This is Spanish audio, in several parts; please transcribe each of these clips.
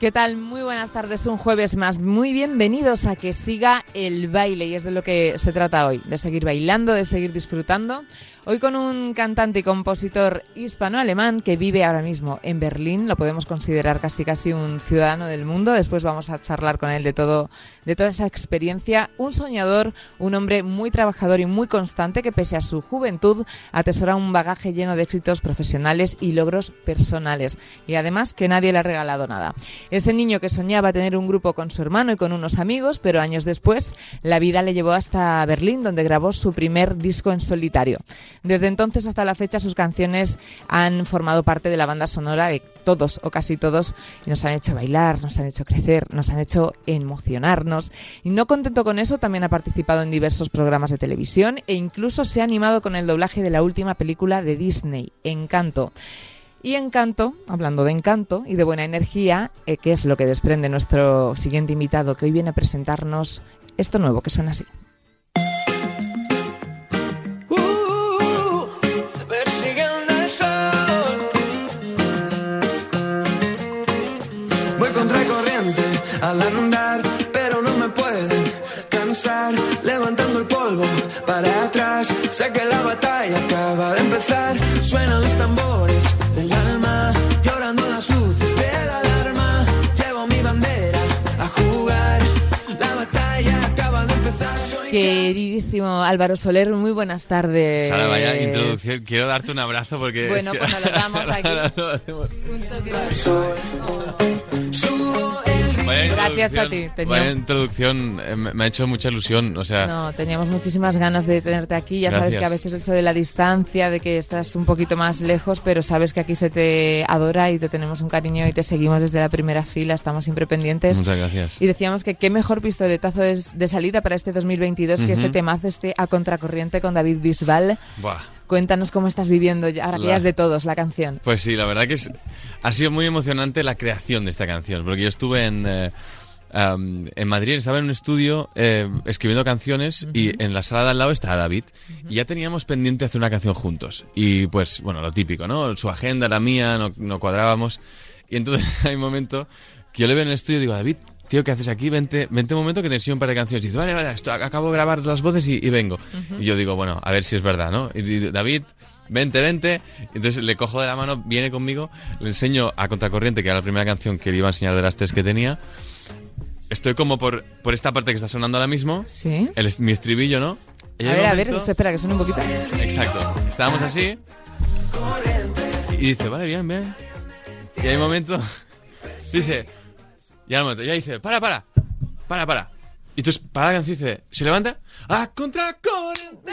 ¿Qué tal? Muy buenas tardes, un jueves más. Muy bienvenidos a que siga el baile y es de lo que se trata hoy, de seguir bailando, de seguir disfrutando. Hoy con un cantante y compositor hispano-alemán que vive ahora mismo en Berlín, lo podemos considerar casi casi un ciudadano del mundo. Después vamos a charlar con él de todo, de toda esa experiencia. Un soñador, un hombre muy trabajador y muy constante que pese a su juventud atesora un bagaje lleno de éxitos profesionales y logros personales. Y además que nadie le ha regalado nada. Ese niño que soñaba tener un grupo con su hermano y con unos amigos, pero años después la vida le llevó hasta Berlín, donde grabó su primer disco en solitario. Desde entonces hasta la fecha sus canciones han formado parte de la banda sonora de todos o casi todos y nos han hecho bailar, nos han hecho crecer, nos han hecho emocionarnos. Y no contento con eso, también ha participado en diversos programas de televisión e incluso se ha animado con el doblaje de la última película de Disney, Encanto. Y Encanto, hablando de encanto y de buena energía, eh, que es lo que desprende nuestro siguiente invitado que hoy viene a presentarnos esto nuevo que suena así. Que la batalla acaba de empezar. Suenan los tambores del alma, llorando las luces de la alarma. Llevo mi bandera a jugar, la batalla acaba de empezar. Soy Queridísimo Álvaro Soler, muy buenas tardes. Sara, vaya introducción. Quiero darte un abrazo porque. Bueno, es que- pues nos lo damos aquí. Un choque. Gracias a ti, tenía- Vaya introducción, eh, me ha hecho mucha ilusión. O sea, No, teníamos muchísimas ganas de tenerte aquí. Ya sabes Gracias. que a veces eso de la distancia, de que estás un poquito más lejos, pero sabes que aquí se te adora y te tenemos un cariño y te seguimos desde la primera fila. Estamos siempre pendientes. muchas gracias. Y decíamos que qué mejor pistoletazo es de salida para este 2022 que este temazo, este A Contracorriente con David Bisbal. Buah. Cuéntanos cómo estás viviendo, ya- ahora que ya es de todos la canción. Pues sí, la verdad que es, ha sido muy emocionante la creación de esta canción, porque yo estuve en, eh, am, en Madrid, estaba en un estudio eh, escribiendo canciones y en la sala de al lado estaba David y ya teníamos pendiente hacer una canción juntos. Y pues, bueno, lo típico, ¿no? Su agenda, la mía, no, no cuadrábamos. Y entonces hay un momento que yo le veo en el estudio y digo, David, tío, ¿qué haces aquí? Vente, vente un momento que te enseño un par de canciones. Y dice, vale, vale, esto, acabo de grabar las voces y, y vengo. Y yo digo, bueno, a ver si es verdad, ¿no? Y digo, David, vente, vente. Entonces le cojo de la mano, viene conmigo, le enseño a Contracorriente, que era la primera canción que le iba a enseñar de las tres que tenía. Estoy como por, por esta parte que está sonando ahora mismo, Sí. el, mi estribillo, ¿no? Y A ver, un a ver, momento- espera que suene un poquito. Exacto. Estábamos así. Y dice, vale, bien, bien. Y hay un momento. Dice. Y al momento, ya dice, para, para. Para, para. Y entonces, para la canción dice, se levanta. ¡A contracorriente!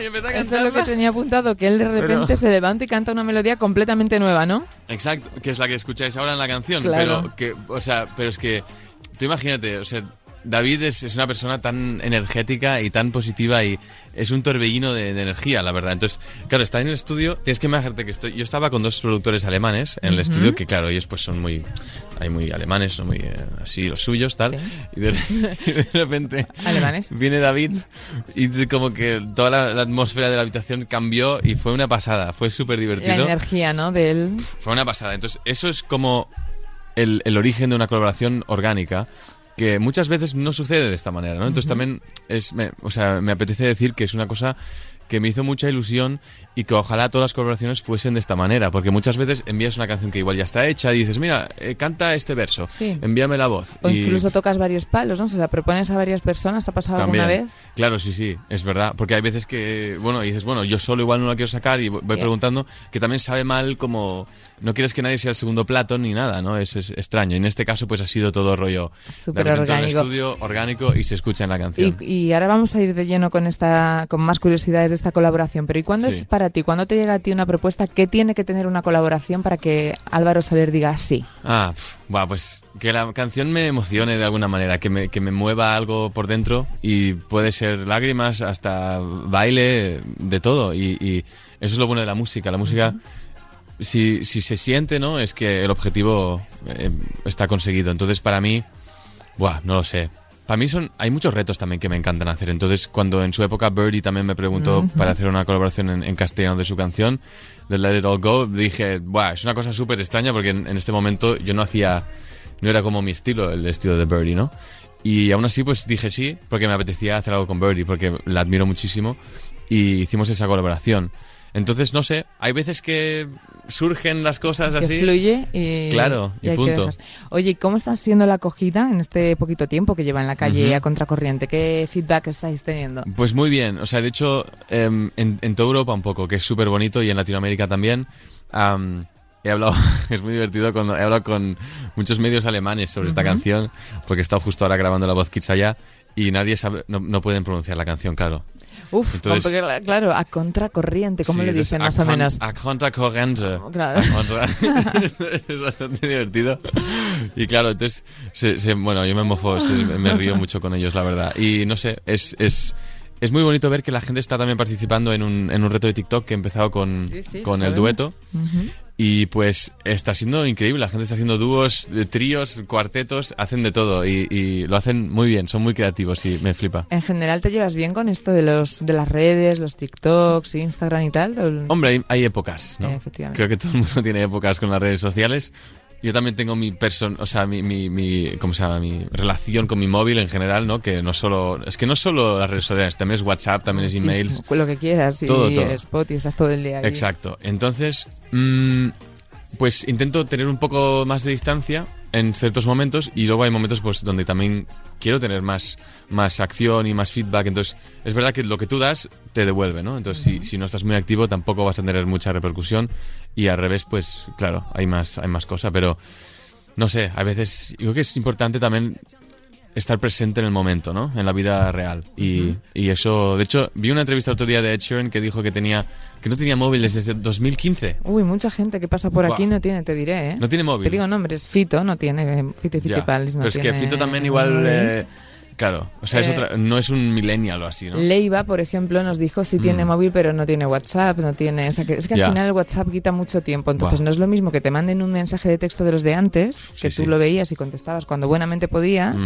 Y empieza a Eso es cantar. lo que tenía apuntado, que él de repente Pero- se levanta y canta una melodía completamente nueva, ¿no? Exacto, que es la que escucháis ahora en la canción. Claro. Pero que, o sea, pero es que. Tú imagínate, o sea, David es, es una persona tan energética y tan positiva y es un torbellino de, de energía, la verdad. Entonces, claro, está en el estudio, tienes que imaginarte que estoy. Yo estaba con dos productores alemanes en el estudio, que claro, ellos pues son muy. Hay muy alemanes, son muy eh, así, los suyos, tal. Sí. Y, de, y de repente. Alemanes. Viene David y como que toda la, la atmósfera de la habitación cambió y fue una pasada, fue súper La divertido. energía, ¿no? De él. Fue una pasada. Entonces, eso es como el, el origen de una colaboración orgánica que muchas veces no sucede de esta manera, ¿no? Entonces también es, me, o sea, me apetece decir que es una cosa que me hizo mucha ilusión y que ojalá todas las colaboraciones fuesen de esta manera, porque muchas veces envías una canción que igual ya está hecha y dices, mira, eh, canta este verso, Sí. envíame la voz. O y incluso tocas varios palos, ¿no? Se la propones a varias personas, ¿te ha pasado también, alguna vez? Claro, sí, sí, es verdad, porque hay veces que, bueno, dices, bueno, yo solo igual no la quiero sacar y voy Ya. preguntando, que también sabe mal como, no quieres que nadie sea el segundo plato ni nada, ¿no? Es, es extraño. Y en este caso, pues ha sido todo rollo Súper repente en el orgánico. estudio, orgánico y se escucha en la canción. Y, y ahora vamos a ir de lleno con esta, con más curiosidades de esta colaboración, pero ¿y cuándo Sí. es para ti? ¿Cuándo te llega a ti una propuesta que tiene que tener una colaboración para que Álvaro Soler diga sí? Ah, buah, pues que la canción me emocione de alguna manera, que me, que me mueva algo por dentro y puede ser lágrimas hasta baile, de todo. Y, y eso es lo bueno de la música. La música, si, si se siente, ¿no? Es que el objetivo eh, está conseguido. Entonces, para mí, buah, no lo sé. Para mí son, hay muchos retos también que me encantan hacer. Entonces, cuando en su época Birdie también me preguntó para hacer una colaboración en, en castellano de su canción, de Let It All Go, dije, Buah, es una cosa súper extraña porque en, en este momento yo no hacía, no era como mi estilo, el estilo de Birdie, ¿no? Y aún así, pues dije sí, porque me apetecía hacer algo con Birdie, porque la admiro muchísimo y hicimos esa colaboración. Entonces, no sé, hay veces que surgen las cosas Que así. fluye y, Claro, y que punto. Oye, ¿y ¿cómo está siendo la acogida en este poquito tiempo que lleva en la calle Ujú. a contracorriente? ¿Qué feedback estáis teniendo? Pues muy bien, o sea, de hecho, em, en, en toda Europa un poco, que es súper bonito, y en Latinoamérica también. am, he hablado, es muy divertido cuando he hablado con muchos medios alemanes sobre esta canción, porque he estado justo ahora grabando la voz Kids allá, y nadie sabe, no, no pueden pronunciar la canción, claro. Uf, Entonces- claro, a contracorriente, ¿cómo Sí, le dicen más o menos? A contracorriente. Claro. A contra- es bastante divertido. Y claro, entonces, se- se- bueno, yo me mofo, se- me río mucho con ellos, la verdad. Y no sé, es, es, es muy bonito ver que la gente está también participando en un, en un reto de TikTok que he empezado con, Sí, sí, con el dueto. Ujú. Y pues está siendo increíble, la gente está haciendo dúos, de tríos, cuartetos, hacen de todo y, y lo hacen muy bien, son muy creativos y me flipa. En general, ¿te llevas bien con esto de los de las redes, los TikToks, Instagram y tal? ¿O- Hombre, hay, hay épocas, ¿no? Eh, efectivamente. Creo que todo el mundo tiene épocas con las redes sociales. Yo también tengo mi person, o sea, mi, mi, mi- ¿cómo se llama? Mi relación con mi móvil en general, ¿no? Que no solo, es que no solo las redes sociales, también es WhatsApp, también es email. sí, lo que quieras, y Todo, todo. Spot y estás todo el día ahí. Exacto. Entonces, mm, pues intento tener un poco más de distancia en ciertos momentos y luego hay momentos pues donde también quiero tener más, más acción y más feedback. Entonces, es verdad que lo que tú das te devuelve, ¿no? Entonces, si, si no estás muy activo tampoco vas a tener mucha repercusión y al revés, pues claro, hay más, hay más cosa, pero no sé, a veces yo creo que es importante también estar presente en el momento, ¿no? En la vida real. Y, y eso, de hecho, vi una entrevista otro día de Ed Sheeran que dijo que tenía que no tenía móvil desde 2015. Uy, mucha gente que pasa por aquí Buah. no tiene, te diré, ¿eh? No tiene móvil. Te digo nombres, Fito no tiene, Fito y. Fitipaldis no Pero es que tiene Fito también igual, eh, claro, o sea, es Eh, otra, no es un millennial o así, ¿no? Leiva, por ejemplo, nos dijo si tiene Mm. móvil pero no tiene WhatsApp, no tiene, o sea, que es que al final el WhatsApp quita mucho tiempo, entonces no es lo mismo que te manden un mensaje de texto de los de antes, que Sí, tú sí. lo veías y contestabas cuando buenamente podías,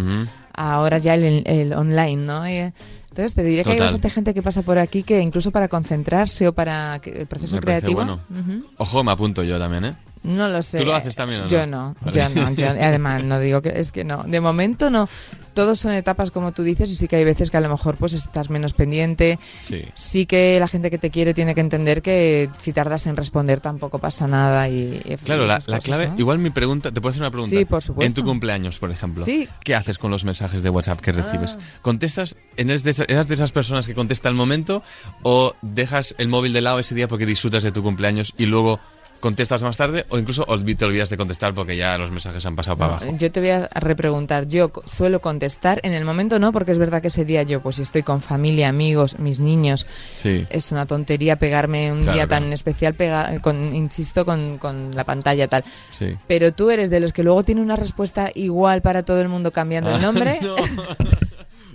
ahora ya el, el online, ¿no? Y, entonces te diría que hay bastante gente que pasa por aquí que incluso para concentrarse o para que el proceso Me creativo, bueno. Ujú. Ojo, me apunto yo también, ¿eh? No lo sé. ¿Tú lo haces también o no? Yo no, Vale. yo no. Yo, además, no digo que es que no. De momento no. Todos son etapas como tú dices y sí que hay veces que a lo mejor pues estás menos pendiente. Sí. Sí que la gente que te quiere tiene que entender que si tardas en responder tampoco pasa nada y, y Claro, la, esas la clave, ¿no? igual mi pregunta, ¿te puedo hacer una pregunta? Sí, por supuesto. En tu cumpleaños, por ejemplo. Sí. ¿Qué haces con los mensajes de WhatsApp que recibes? Ah. ¿Contestas? ¿Eres de, esa- eres de esas personas que contesta al momento o dejas el móvil de lado ese día porque disfrutas de tu cumpleaños y luego contestas más tarde o incluso te olvidas de contestar porque ya los mensajes han pasado para abajo? Yo te voy a repreguntar. Yo suelo contestar. En el momento no, porque es verdad que ese día yo, pues si estoy con familia, amigos, mis niños, Sí. es una tontería pegarme un Claro, día tan especial, pega, con, insisto, con, con la pantalla tal. Sí. Pero tú eres de los que luego tiene una respuesta igual para todo el mundo cambiando el Ah, nombre. no.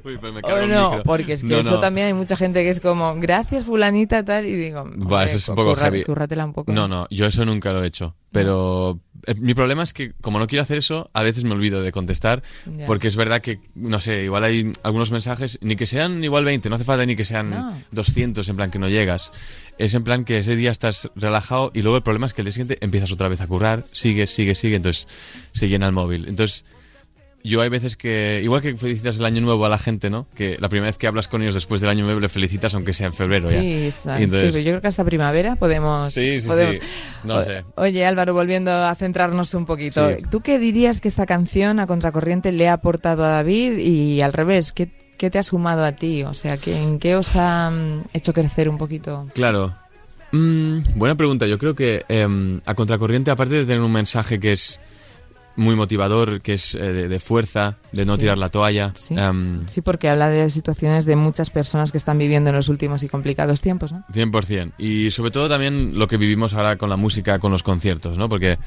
Uy, me O no, porque es que No, eso no. también hay mucha gente que es como, gracias fulanita tal, y digo, hombre, eso es un poco curra- heavy. un poco. No, no, yo eso nunca lo he hecho. Pero eh, mi problema es que como no quiero hacer eso, a veces me olvido de contestar. Ya. Porque es verdad que, no sé, igual hay algunos mensajes, ni que sean igual 20, no hace falta ni que sean No. 200, en plan que no llegas. Es en plan que ese día estás relajado y luego el problema es que el día siguiente empiezas otra vez a currar, sigues, sigues, sigues, entonces se llena el móvil. Entonces, yo hay veces que, igual que felicitas el año nuevo a la gente, ¿no? Que la primera vez que hablas con ellos después del año nuevo le felicitas aunque sea en febrero ya. Sí, está- Y entonces- sí, pero yo creo que hasta primavera podemos. Sí, sí, podemos- sí. No sé. Oye, Álvaro, volviendo a centrarnos un poquito. Sí. ¿Tú qué dirías que esta canción a contracorriente le ha aportado a David y al revés? ¿Qué, qué te ha sumado a ti? O sea, ¿qué- ¿en qué os ha mm, hecho crecer un poquito? Claro. Mm, buena pregunta. Yo creo que em, a contracorriente, aparte de tener un mensaje que es muy motivador, que es eh, de, de fuerza, de no Sí. tirar la toalla. Sí. Em, Sí, porque habla de situaciones de muchas personas que están viviendo en los últimos y complicados tiempos, ¿no? 100%. Y sobre todo también lo que vivimos ahora con la música, con los conciertos, ¿no? Porque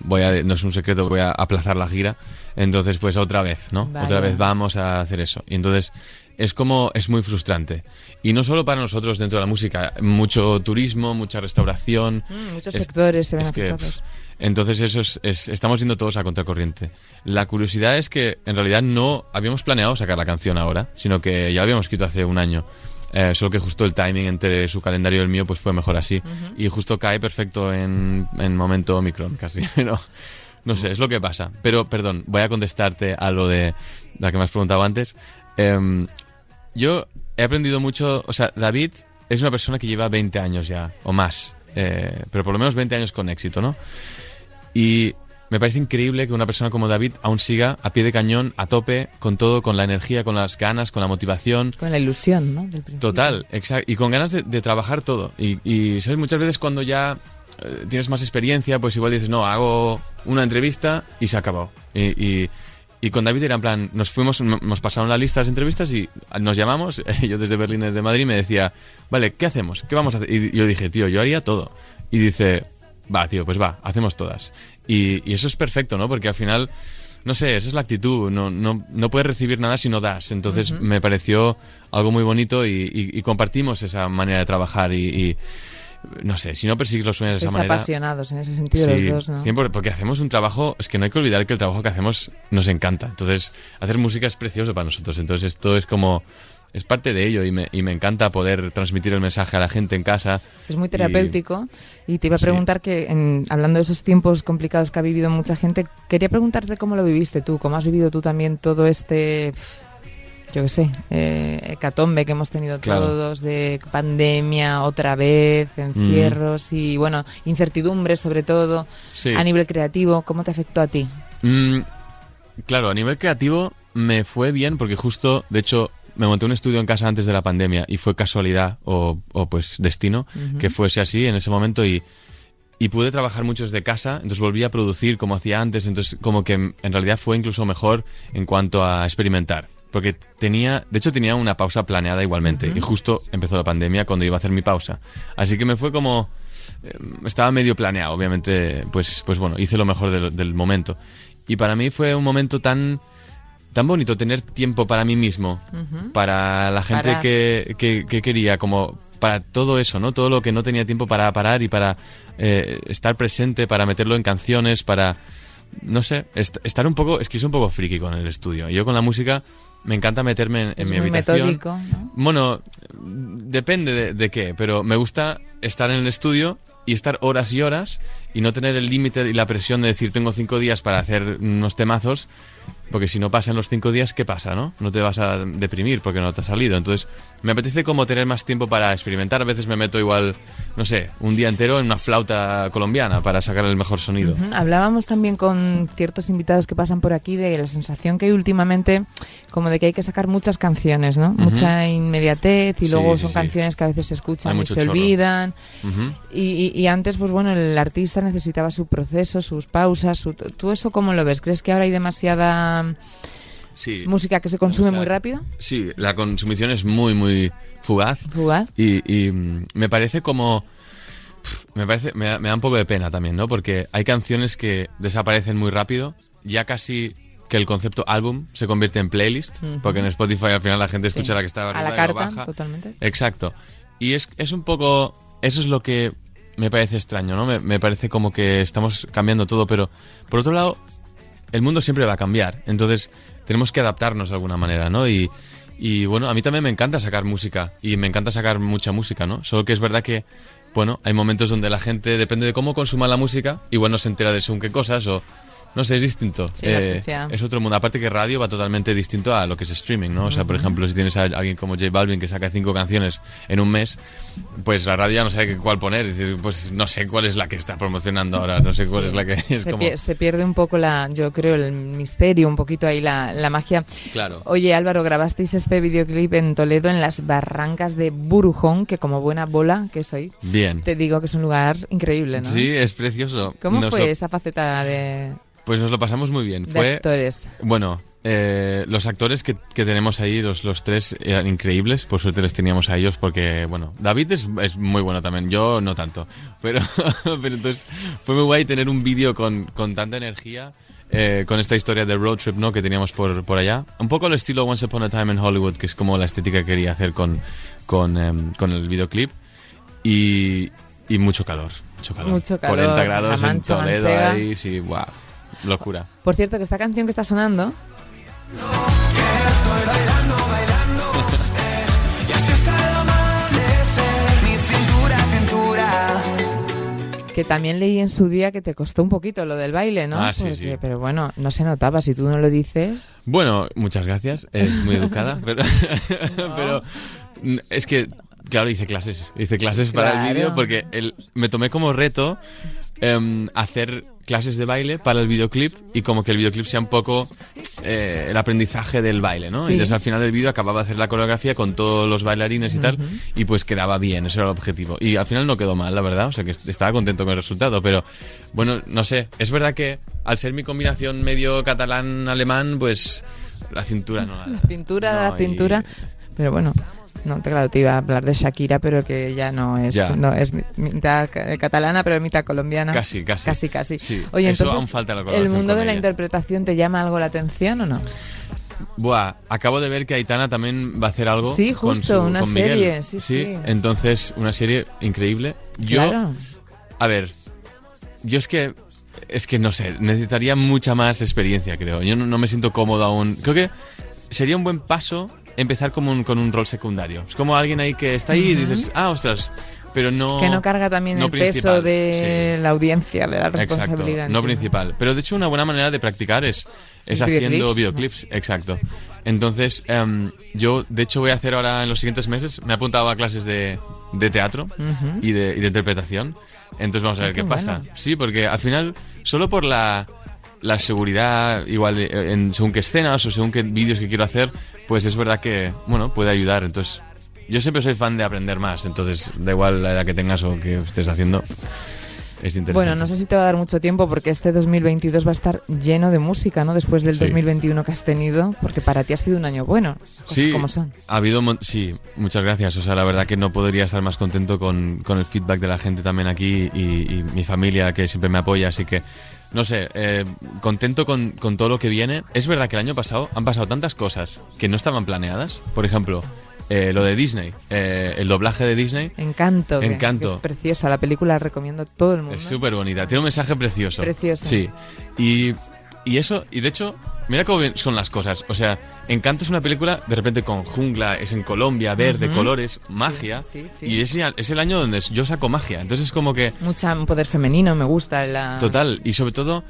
voy a, no es un secreto, voy a aplazar la gira. Entonces, pues otra vez, ¿no? Otra vez vamos a hacer eso. Y entonces es como, es muy frustrante. Y no solo para nosotros dentro de la música, mucho turismo, mucha restauración. Mm, muchos Es- sectores se ven es que, afectados. pff, entonces eso es, es- estamos yendo todos a contracorriente. La curiosidad es que en realidad no habíamos planeado sacar la canción ahora, sino que ya la habíamos escrito hace un año. Eh, solo que justo el timing entre su calendario y el mío pues fue mejor así. Y justo cae perfecto en, en momento Omicron casi. Pero no sé, es lo que pasa. Pero perdón, voy a contestarte a lo de la que me has preguntado antes. Em, yo he aprendido mucho, o sea, David es una persona que lleva 20 años ya, o más, eh, pero por lo menos 20 años con éxito, ¿no? Y me parece increíble que una persona como David aún siga a pie de cañón, a tope, con todo, con la energía, con las ganas, con la motivación. Con la ilusión, ¿no? Del. Total, exacto. Y con ganas de, de trabajar todo. Y, y, ¿sabes? Muchas veces cuando ya eh, tienes más experiencia, pues igual dices, no, hago una entrevista y se ha acabado. Y, y, y con David era en plan, nos fuimos, nos pasaron la lista de las entrevistas y nos llamamos, yo desde Berlín, desde Madrid, me decía, vale, ¿qué hacemos? ¿Qué vamos a hacer? Y yo dije, tío, yo haría todo. Y dice, va, tío, pues va, hacemos todas. Y, y eso es perfecto, ¿no? Porque al final, no sé, esa es la actitud, no, no, no puedes recibir nada si no das. Entonces me pareció algo muy bonito y, y- y compartimos esa manera de trabajar y, no sé, si no persigues los sueños de Sois esa manera... apasionados en ese sentido Sí, los dos, ¿no? 100%, porque hacemos un trabajo, es que no hay que olvidar que el trabajo que hacemos nos encanta. Entonces, hacer música es precioso para nosotros. Entonces, esto es como, es parte de ello y me, y me encanta poder transmitir el mensaje a la gente en casa. Es muy terapéutico. Y, te iba a Sí. preguntar que, en- hablando de esos tiempos complicados que ha vivido mucha gente, quería preguntarte cómo lo viviste tú, cómo has vivido tú también todo este, yo qué sé, eh, hecatombe que hemos tenido Claro. todos, de pandemia otra vez, encierros y, bueno, incertidumbre sobre todo, Sí. a nivel creativo. ¿Cómo te afectó a ti? Mm, claro, a nivel creativo me fue bien porque justo, de hecho, me monté un estudio en casa antes de la pandemia y fue casualidad o, o, pues destino que fuese así en ese momento y, y pude trabajar mucho desde casa, entonces volví a producir como hacía antes, entonces como que en realidad fue incluso mejor en cuanto a experimentar. Porque tenía, de hecho tenía una pausa planeada igualmente y justo empezó la pandemia cuando iba a hacer mi pausa. Así que me fue como, eh, estaba medio planeado, obviamente, pues, pues bueno, hice lo mejor del, del momento. Y para mí fue un momento tan, tan bonito tener tiempo para mí mismo, para la gente que, que, que quería, como para todo eso, ¿no? Todo lo que no tenía tiempo para parar y para eh, estar presente, para meterlo en canciones, para, no sé, est- estar un poco, es que soy un poco friki con el estudio. Yo con la música me encanta meterme en, en Es mi muy habitación. metódico, ¿no? Bueno, depende de, de qué, pero me gusta estar en el estudio y estar horas y horas y no tener el límite y la presión de decir tengo cinco días para hacer unos temazos, porque si no pasan los cinco días, ¿qué pasa, no? No te vas a deprimir porque no te ha salido. Entonces, me apetece como tener más tiempo para experimentar. A veces me meto igual, no sé, un día entero en una flauta colombiana para sacar el mejor sonido. Ujú. Hablábamos también con ciertos invitados que pasan por aquí de la sensación que hay últimamente como de que hay que sacar muchas canciones, ¿no? Mucha inmediatez y Sí, luego sí, son sí. canciones que a veces se escuchan y se chorro. olvidan. Ujú. Y, y- y antes, pues bueno, el artista necesitaba su proceso, sus pausas. Su, ¿Tú eso cómo lo ves? ¿Crees que ahora hay demasiada Sí. música que se consume O sea, muy rápido? Sí, la consumición es muy, muy fugaz. Fugaz. Y, y, mm, me parece como... Me, parece, me, da, me da un poco de pena también, ¿no? Porque hay canciones que desaparecen muy rápido, ya casi que el concepto álbum se convierte en playlist, porque en Spotify al final la gente escucha Sí. la que está A arriba la y la carta, baja. totalmente. Exacto. Y es, es un poco... Eso es lo que me parece extraño, ¿no? Me, me parece como que estamos cambiando todo, pero por otro lado, el mundo siempre va a cambiar. Entonces, tenemos que adaptarnos de alguna manera, ¿no? Y, y, bueno, a mí también me encanta sacar música. Y me encanta sacar mucha música, ¿no? Solo que es verdad que, bueno, hay momentos donde la gente, depende de cómo consuma la música, igual no se entera de según qué cosas o... No sé, es distinto. Sí, aprecia. es otro mundo. Aparte que radio va totalmente distinto a lo que es streaming, ¿no? O sea, por ejemplo, si tienes a alguien como J Balvin que saca cinco canciones en un mes, pues la radio ya no sabe cuál poner. Decir, pues no sé cuál es la que está promocionando ahora, no sé cuál es la que es se, como... pie- se pierde un poco la, yo creo, el misterio, un poquito ahí la, la magia. Claro. Oye, Álvaro, grabasteis este videoclip en Toledo, en las barrancas de Burujón, que como buena bola que soy, Bien. te digo que es un lugar increíble, ¿no? Sí, es precioso. ¿Cómo fue esa faceta de, Pues nos lo pasamos muy bien. de Fue, actores. bueno, eh, los actores que, que tenemos ahí, los, los tres, eran increíbles. Por suerte les teníamos a ellos porque, bueno, David es, es muy bueno también, yo no tanto. Pero, pero entonces fue muy guay tener un vídeo con, con tanta energía. eh, con esta historia de road trip ¿no? que teníamos por, por allá. Un poco al estilo Once Upon a Time in Hollywood, que es como la estética que quería hacer con, con, em, con el videoclip. Y, y mucho calor, mucho calor. Mucho calor, 40 grados la en mancha Toledo manchega. ahí, sí, guau, locura. Por cierto, que esta canción que está sonando. Que también leí en su día que te costó un poquito lo del baile, ¿no? Ah, sí, Porque- sí. Pero bueno, no se notaba, si tú no lo dices. Bueno, muchas gracias, es muy educada, pero, pero mm, es que, claro, hice clases, hice clases para el vídeo porque el- me tomé como reto em, hacer clases de baile para el videoclip y como que el videoclip sea un poco eh, el aprendizaje del baile, ¿no? Sí. Y entonces al final del vídeo acababa de hacer la coreografía con todos los bailarines y tal y pues quedaba bien, ese era el objetivo. Y al final no quedó mal, la verdad, o sea que estaba contento con el resultado, pero bueno, no sé, es verdad que al ser mi combinación medio catalán-alemán, pues la cintura no la da. Cintura, No, la y- cintura. Pero bueno, no, claro, te iba a hablar de Shakira, pero que ya no es, Ya. no es mi- mitad ca- catalana, pero mitad colombiana. Casi, casi. Casi, casi. Sí, Oye, eso entonces, aún falta la ¿el mundo de la interpretación te llama algo la atención o no? Buah, acabo de ver que Aitana también va a hacer algo. Sí, con justo, su- una con serie, sí, sí. Entonces, una serie increíble. Yo, Claro. a ver, yo es que, es que no sé, necesitaría mucha más experiencia, creo. Yo no, no me siento cómodo aún. Creo que sería un buen paso empezar como un- con un rol secundario. Es como alguien ahí que está ahí y dices, ah, ostras, pero no... que no carga también no el peso principal, de sí. la audiencia, de la Exacto, responsabilidad. no entiendo. principal. Pero de hecho una buena manera de practicar es, es ¿Videoclips? haciendo videoclips. Exacto. Entonces, em, yo de hecho voy a hacer ahora en los siguientes meses, me he apuntado a clases de, de teatro Ujú. y, de, y de interpretación. Entonces vamos a ver Ah, qué qué pasa. bueno. Sí, porque al final, solo por la, la seguridad, igual eh, en según qué escenas o según qué vídeos que quiero hacer, pues es verdad que, bueno, puede ayudar. Entonces, yo siempre soy fan de aprender más. Entonces, da igual la edad que tengas o que estés haciendo. Es interesante. Bueno, no sé si te va a dar mucho tiempo porque este 2022 va a estar lleno de música, ¿no? Después del Sí. 2021 que has tenido, porque para ti ha sido un año bueno. Sí, como son. ha habido, sí, muchas gracias. O sea, la verdad que no podría estar más contento con, con el feedback de la gente también aquí y, y mi familia que siempre me apoya. Así que, no sé, eh, contento con, con todo lo que viene. Es verdad que el año pasado han pasado tantas cosas que no estaban planeadas. Por ejemplo, eh, lo de Disney, eh, el doblaje de Disney. Encanto. Encanto. que es preciosa. La película la recomiendo a todo el mundo. Es súper bonita, tiene un mensaje precioso. Precioso. Sí. Y, y eso, y de hecho, mira cómo son las cosas. O sea, Encanto es una película de repente con jungla, es en Colombia, verde, colores, magia. sí, sí. Y es, es el año donde yo saco magia. Entonces es como que, Mucha poder femenino, me gusta. La... total, y sobre todo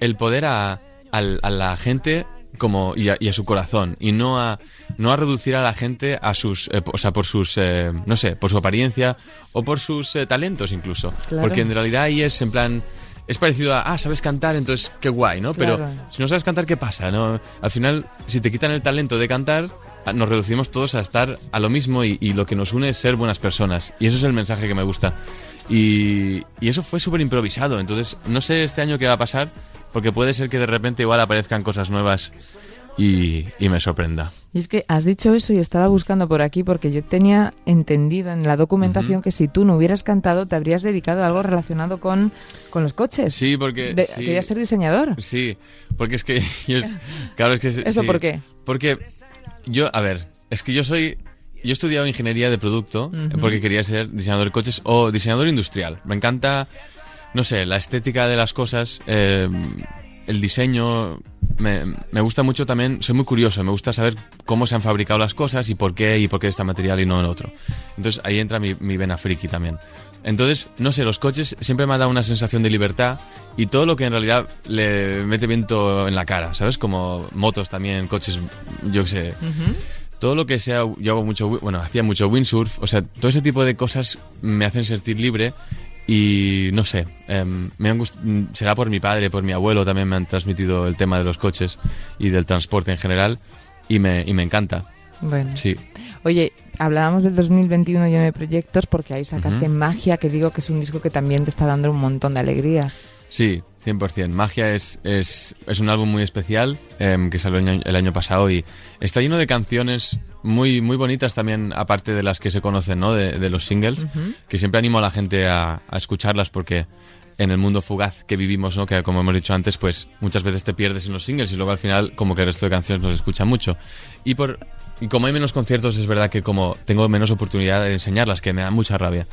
el poder a, la gente como y a, y a su corazón y no a no a reducir a la gente a sus eh, o sea por sus eh, no sé por su apariencia o por sus eh, talentos incluso Claro. porque en realidad ahí es en plan es parecido a ah sabes cantar entonces qué guay no Claro. pero si no sabes cantar qué pasa no al final si te quitan el talento de cantar a- nos reducimos todos a estar a lo mismo y, y lo que nos une es ser buenas personas. Y eso es el mensaje que me gusta. Y, y eso fue súper improvisado. Entonces no sé este año qué va a pasar porque puede ser que de repente igual aparezcan cosas nuevas y, y me sorprenda. Y es que has dicho eso y estaba buscando por aquí porque yo tenía entendido en la documentación que si tú no hubieras cantado te habrías dedicado a algo relacionado con, con los coches. Sí, porque... De- sí, Querías ser diseñador. Sí, porque es que... yo es- claro, es que... ¿Eso sí, por qué? Porque yo, a ver, es que yo soy... Yo he estudiado ingeniería de producto porque quería ser diseñador de coches o diseñador industrial. Me encanta, no sé, la estética de las cosas, eh, el diseño. Me, me gusta mucho también, soy muy curioso, me gusta saber cómo se han fabricado las cosas y por qué y por qué este material y no el otro. Entonces ahí entra mi, mi vena friki también. Entonces, no sé, los coches siempre me han dado una sensación de libertad y todo lo que en realidad le mete viento en la cara, ¿sabes? Como motos también, coches, yo qué sé. Todo lo que sea, yo hago mucho, bueno, hacía mucho windsurf, o sea, todo ese tipo de cosas me hacen sentir libre y no sé, em, me han mm, será por mi padre, por mi abuelo también me han transmitido el tema de los coches y del transporte en general y me, y me encanta, Bueno. sí. Oye, hablábamos del 2021 lleno de proyectos porque ahí sacaste. Magia, que digo que es un disco que también te está dando un montón de alegrías. Sí, 100%. Magia es, es, es un álbum muy especial em, que salió el año, el año pasado y está lleno de canciones muy, muy bonitas también, aparte de las que se conocen, ¿no? De, de los singles, que siempre animo a la gente a, a escucharlas porque en el mundo fugaz que vivimos, ¿no? Que como hemos dicho antes, pues muchas veces te pierdes en los singles y luego al final como que el resto de canciones no se escucha mucho. Y por y como hay menos conciertos, es verdad que como tengo menos oportunidad de enseñarlas, que me da mucha rabia.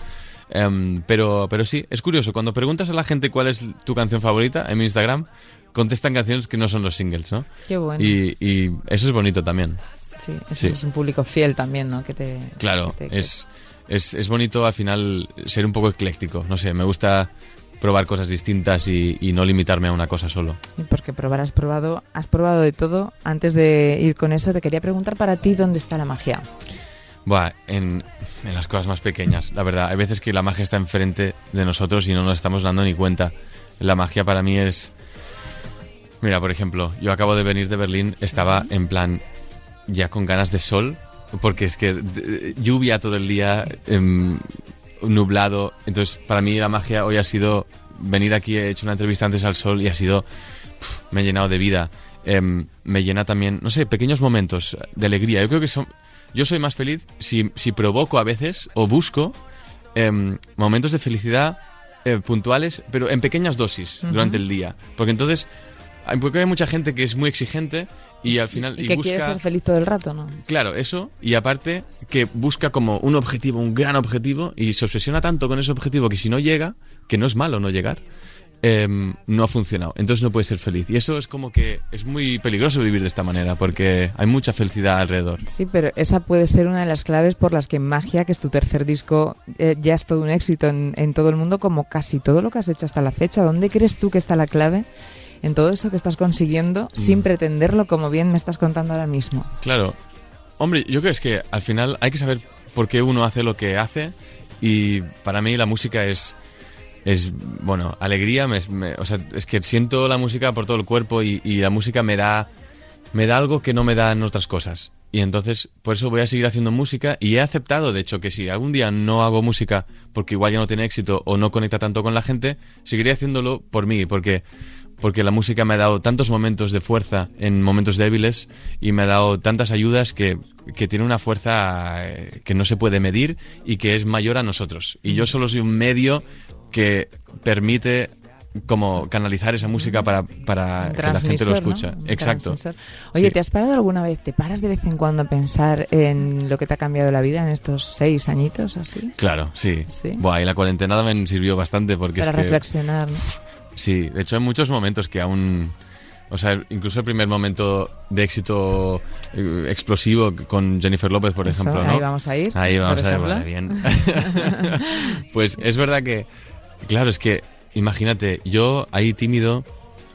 Em, pero, pero sí, es curioso. Cuando preguntas a la gente cuál es tu canción favorita en mi Instagram, contestan canciones que no son los singles, ¿no? Qué bueno. Y, y eso es bonito también. Sí, eso Sí. es un público fiel también, ¿no? Que te, Claro, que te- es, es, es bonito al final ser un poco ecléctico. No sé, me gusta probar cosas distintas y, y no limitarme a una cosa solo. Y Porque probar has probado, has probado de todo. Antes de ir con eso, te quería preguntar para ti dónde está la magia. Buah, en, en las cosas más pequeñas, la verdad. Hay veces que la magia está enfrente de nosotros y no nos estamos dando ni cuenta. La magia para mí es... Mira, por ejemplo, yo acabo de venir de Berlín, estaba en plan ya con ganas de sol, porque es que lluvia todo el día, em, nublado. Entonces, para mí la magia hoy ha sido venir aquí, he hecho una entrevista antes al sol y ha sido... me ha llenado de vida. Em, me llena también, no sé, pequeños momentos de alegría. Yo creo que son... Yo soy más feliz si, si provoco a veces o busco em, momentos de felicidad eh, puntuales, pero en pequeñas dosis durante el día. Porque entonces, porque hay mucha gente que es muy exigente y al final... Y, que busca, quieres ser feliz todo el rato, ¿no? Claro, eso. Y aparte que busca como un objetivo, un gran objetivo, y se obsesiona tanto con ese objetivo que si no llega, que no es malo no llegar, em, no ha funcionado. Entonces no puede ser feliz. Y eso es como que es muy peligroso vivir de esta manera, porque hay mucha felicidad alrededor. Sí, pero esa puede ser una de las claves por las que Magia, que es tu tercer disco, eh, ya es todo un éxito en, en todo el mundo, como casi todo lo que has hecho hasta la fecha. ¿Dónde crees tú que está la clave en todo eso que estás consiguiendo Mm. sin pretenderlo, como bien me estás contando ahora mismo? Claro. Hombre, yo creo es que al final hay que saber por qué uno hace lo que hace y para mí la música es es bueno alegría me- me- o sea es que siento la música por todo el cuerpo y, y la música me da me da algo que no me dan otras cosas y entonces por eso voy a seguir haciendo música y he aceptado de hecho que si algún día no hago música porque igual ya no tiene éxito o no conecta tanto con la gente seguiré haciéndolo por mí porque porque la música me ha dado tantos momentos de fuerza en momentos débiles y me ha dado tantas ayudas que, que tiene una fuerza eh, que no se puede medir y que es mayor a nosotros. Y yo solo soy un medio que permite como canalizar esa música para, para que la gente lo escucha. Exacto. Oye, Sí. ¿te has parado alguna vez? ¿Te paras de vez en cuando a pensar en lo que te ha cambiado la vida en estos seis añitos así? Claro, sí. Sí. Buah, y la cuarentena me sirvió bastante porque Para es que... reflexionar, ¿no? Sí, de hecho hay muchos momentos que aún... O sea, incluso el primer momento de éxito eh, explosivo con Jennifer López, por Eso, ejemplo, ¿no? ahí vamos a ir, Ahí vamos a ir, vale, bien. pues es verdad que, claro, es que, imagínate, yo ahí tímido,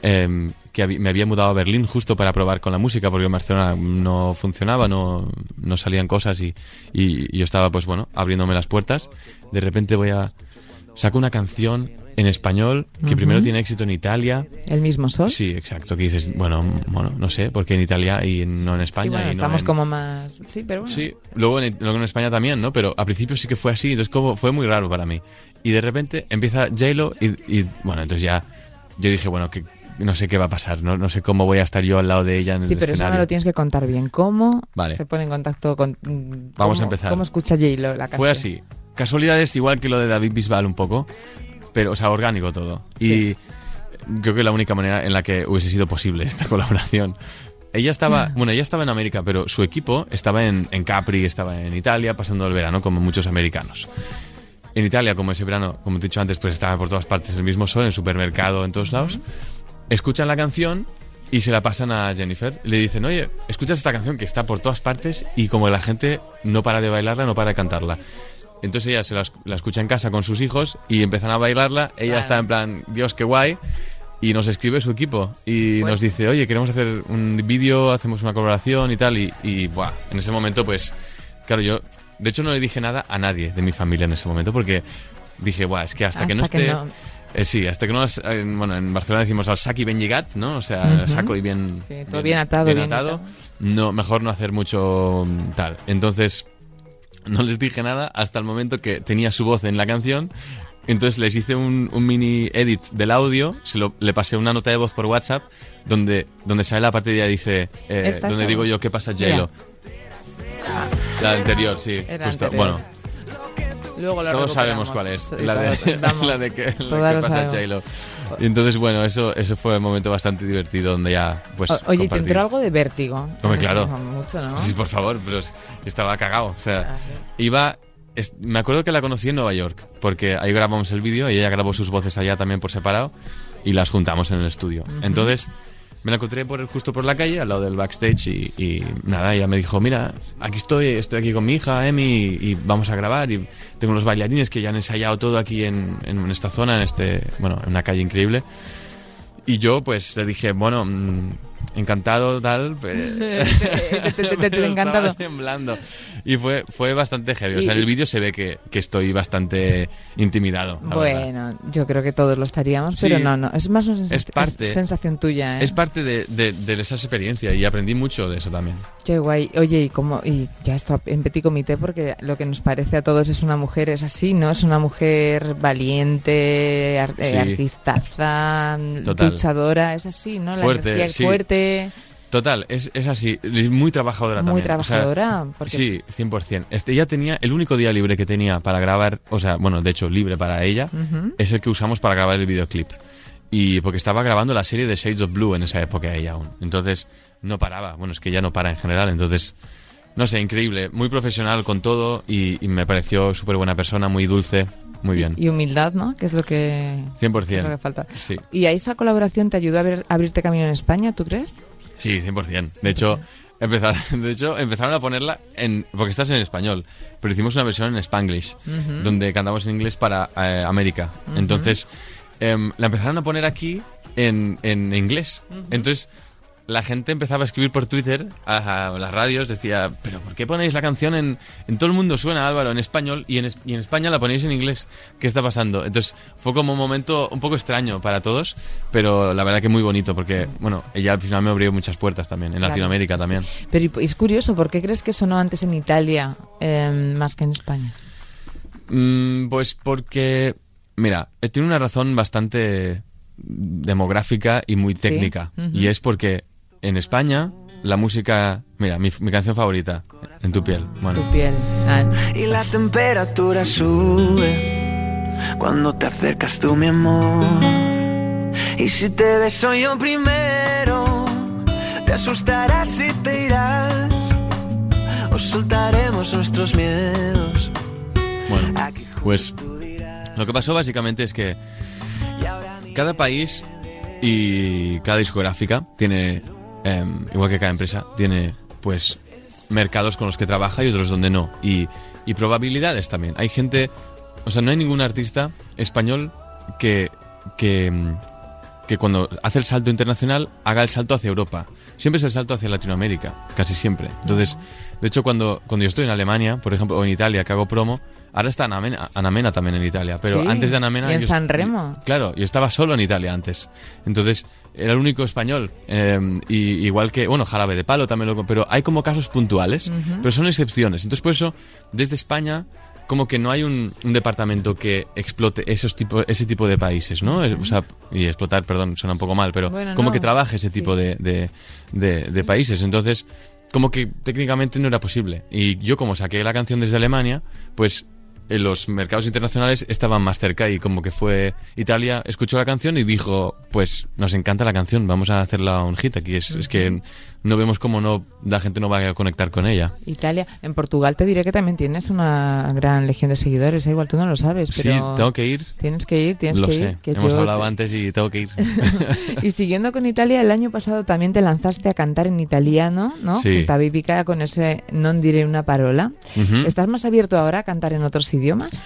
em, que me había mudado a Berlín justo para probar con la música, porque en Barcelona no funcionaba, no, no salían cosas y, y yo estaba, pues bueno, abriéndome las puertas. De repente voy a... Saco una canción en español que primero tiene éxito en Italia. El mismo sol. Sí, exacto, que dices, bueno, bueno, no sé, porque en Italia y no en Sí, España. bueno, y no estamos en- como más... Sí, pero bueno. Sí, luego en, luego en España también, ¿no? Pero al principio sí que fue así, entonces como fue muy raro para mí. Y de repente empieza J-Lo y, y, bueno, entonces ya yo dije, bueno, que no sé qué va a pasar, no, no sé cómo voy a estar yo al lado de ella en Sí, el pero eso me escenario. lo tienes que contar bien. ¿Cómo Vale. se pone en contacto con... mm, Vamos a empezar. ¿Cómo escucha J-Lo la canción? Fue así. Casualidades igual que lo de David Bisbal un poco, pero, o sea, orgánico todo. Y creo que la única manera en la que hubiese sido posible esta colaboración. Ella estaba, bueno, ella estaba en América, pero su equipo estaba en, en Capri, estaba en Italia, pasando el verano, como muchos americanos. En Italia, como ese verano, como te he dicho antes, pues estaba por todas partes el mismo sol, en supermercado, en todos lados. Escuchan la canción y se la pasan a Jennifer. Le dicen, oye, escuchas esta canción que está por todas partes y como la gente no para de bailarla, no para de cantarla. Entonces ella se la, la escucha en casa con sus hijos y empiezan a bailarla. Ella Claro. está en plan, Dios, qué guay. Y nos escribe su equipo y Pues- nos dice, oye, queremos hacer un vídeo, hacemos una colaboración y tal. Y, y buah, en ese momento, pues, claro, yo, de hecho, no le dije nada a nadie de mi familia en ese momento porque dije, buah, es que hasta, que no que esté. no- Eh, sí, hasta que no. las- eh, bueno, en Barcelona decimos al sac y ben llegat, ¿no? O sea, Ujú. saco y bien. Sí, todo bien atado, bien atado. atado. No, mejor no hacer mucho mm, tal. Entonces, no les dije nada hasta el momento que tenía su voz en la canción. Entonces les hice un, un mini edit del audio, se lo, le pasé una nota de voz por WhatsApp donde, donde sale la parte de ella dice, eh, donde digo yo, ¿qué pasa. J-Lo? La anterior, sí. Era justo. anterior. Bueno, Luego todos sabemos cuál es. La de, vamos, la de que, la lo pasa. J-Lo. Y entonces, bueno, eso, eso fue un momento bastante divertido donde ya, pues. O- Oye, ¿te entró algo de vértigo? Hombre, claro. Mucho, ¿no? Sí, por favor, pero es- estaba cagado. O sea, Ah, iba. es- me acuerdo que la conocí en Nueva York, porque ahí grabamos el vídeo y ella grabó sus voces allá también por separado y las juntamos en el estudio. Entonces, me la encontré por, justo por la calle, al lado del backstage, y, nada, ella me dijo: Mira, aquí estoy, estoy aquí con mi hija, Emi, y vamos a grabar. Y tengo los bailarines que ya han ensayado todo aquí en, en esta zona, en este, bueno, en una calle increíble. Y yo, pues, le dije: Bueno, mm, encantado, tal. pero- Te- encantado. temblando. Y fue, fue bastante heavy. O sea, en el vídeo se ve que, que estoy bastante intimidado. verdad. Bueno, yo creo que todos lo estaríamos, Sí. pero no, no. Es más una sensa- Es parte- sensación tuya, ¿eh? Es parte de, de, de esa experiencia y aprendí mucho de eso también. Qué guay. Oye, y como y ya esto en petit comité porque lo que nos parece a todos es una mujer es así, ¿no? Es una mujer valiente, ar- eh, Sí. artistaza, Total. luchadora, es así, ¿no? La Fuerte, energía sí. fuerte, Total, es, es así. Muy trabajadora muy también. O sea, trabajadora, porque Sí, 100%. Este, ella tenía, el único día libre que tenía para grabar, o sea, bueno, de hecho, libre para ella, es el que usamos para grabar el videoclip. Y porque estaba grabando la serie de Shades of Blue en esa época ella aún. Entonces, no paraba. Bueno, es que ya no para en general. Entonces, no sé, increíble. Muy profesional con todo y, y me pareció súper buena persona, muy dulce, muy bien. y humildad, ¿no? Que es lo que, es lo que 100%. falta. Sí, ¿Y a esa colaboración te ayudó a, ver- a abrirte camino en España, tú crees? sí, 100%. De hecho, empezar, de hecho, empezaron a ponerla en... Porque estás en español, pero hicimos una versión en Spanglish, donde cantamos en inglés para eh, América. Entonces, em, la empezaron a poner aquí en, en inglés. Entonces, la gente empezaba a escribir por Twitter a, a las radios, decía, pero ¿por qué ponéis la canción en... En todo el mundo suena, Álvaro, en español, y en, y en España la ponéis en inglés? ¿Qué está pasando? Entonces, fue como un momento un poco extraño para todos, pero la verdad que muy bonito, porque, bueno, ella al final me abrió muchas puertas también, en Claro. Latinoamérica también. Pero es curioso, ¿por qué crees que sonó antes en Italia eh, más que en España? Mm, pues porque, mira, eh, tiene una razón bastante demográfica y muy Sí, técnica. Y es porque en España la música, mira, mi, mi canción favorita, En tu piel. Bueno, Tu piel. Ah, y la temperatura sube cuando te acercas tú, mi amor. Y si te beso yo primero, te asustarás y te irás. O soltaremos nuestros miedos. bueno, pues lo que pasó básicamente es que cada país y cada discográfica tiene, em, igual que cada empresa, tiene pues mercados con los que trabaja y otros donde no. Y, y probabilidades también. Hay gente, o sea, no hay ningún artista español que, que, em, que cuando hace el salto internacional haga el salto hacia Europa. Siempre es el salto hacia Latinoamérica, casi siempre. Entonces, de hecho, cuando, cuando yo estoy en Alemania, por ejemplo, o en Italia, que hago promo, ahora está Ana Mena, Ana Mena también en Italia. Pero Sí, antes de Ana Mena... y en yo- San Remo. Claro, yo estaba solo en Italia antes. Entonces, era el único español. Eh, y, igual que, bueno, Jarabe de Palo también lo... Pero hay como casos puntuales, pero son excepciones. Entonces, por eso, desde España, como que no hay un, un departamento que explote esos tipo, ese tipo de países, ¿no? O sea, y explotar, perdón, suena un poco mal, pero Bueno, como no. que trabaje ese Sí. tipo de, de, de- de países. Entonces, como que técnicamente no era posible. Y yo, como saqué la canción desde Alemania, pues en los mercados internacionales estaban más cerca y como que fue Italia escuchó la canción y dijo pues nos encanta la canción vamos a hacerla un hit aquí es, es que no vemos cómo no la gente no va a conectar con ella Italia. En Portugal te diré que también tienes una gran legión de seguidores. ¿eh? Igual tú no lo sabes, sí pero tengo que ir tienes que ir, tienes lo que sé ir. que hemos yo hablado te- antes y tengo que ir Y siguiendo con Italia, el año pasado también te lanzaste a cantar en italiano, ¿no? Sí. Vivica con ese Non diré una parola. Ujú. ¿Estás más abierto ahora a cantar en otros idiomas?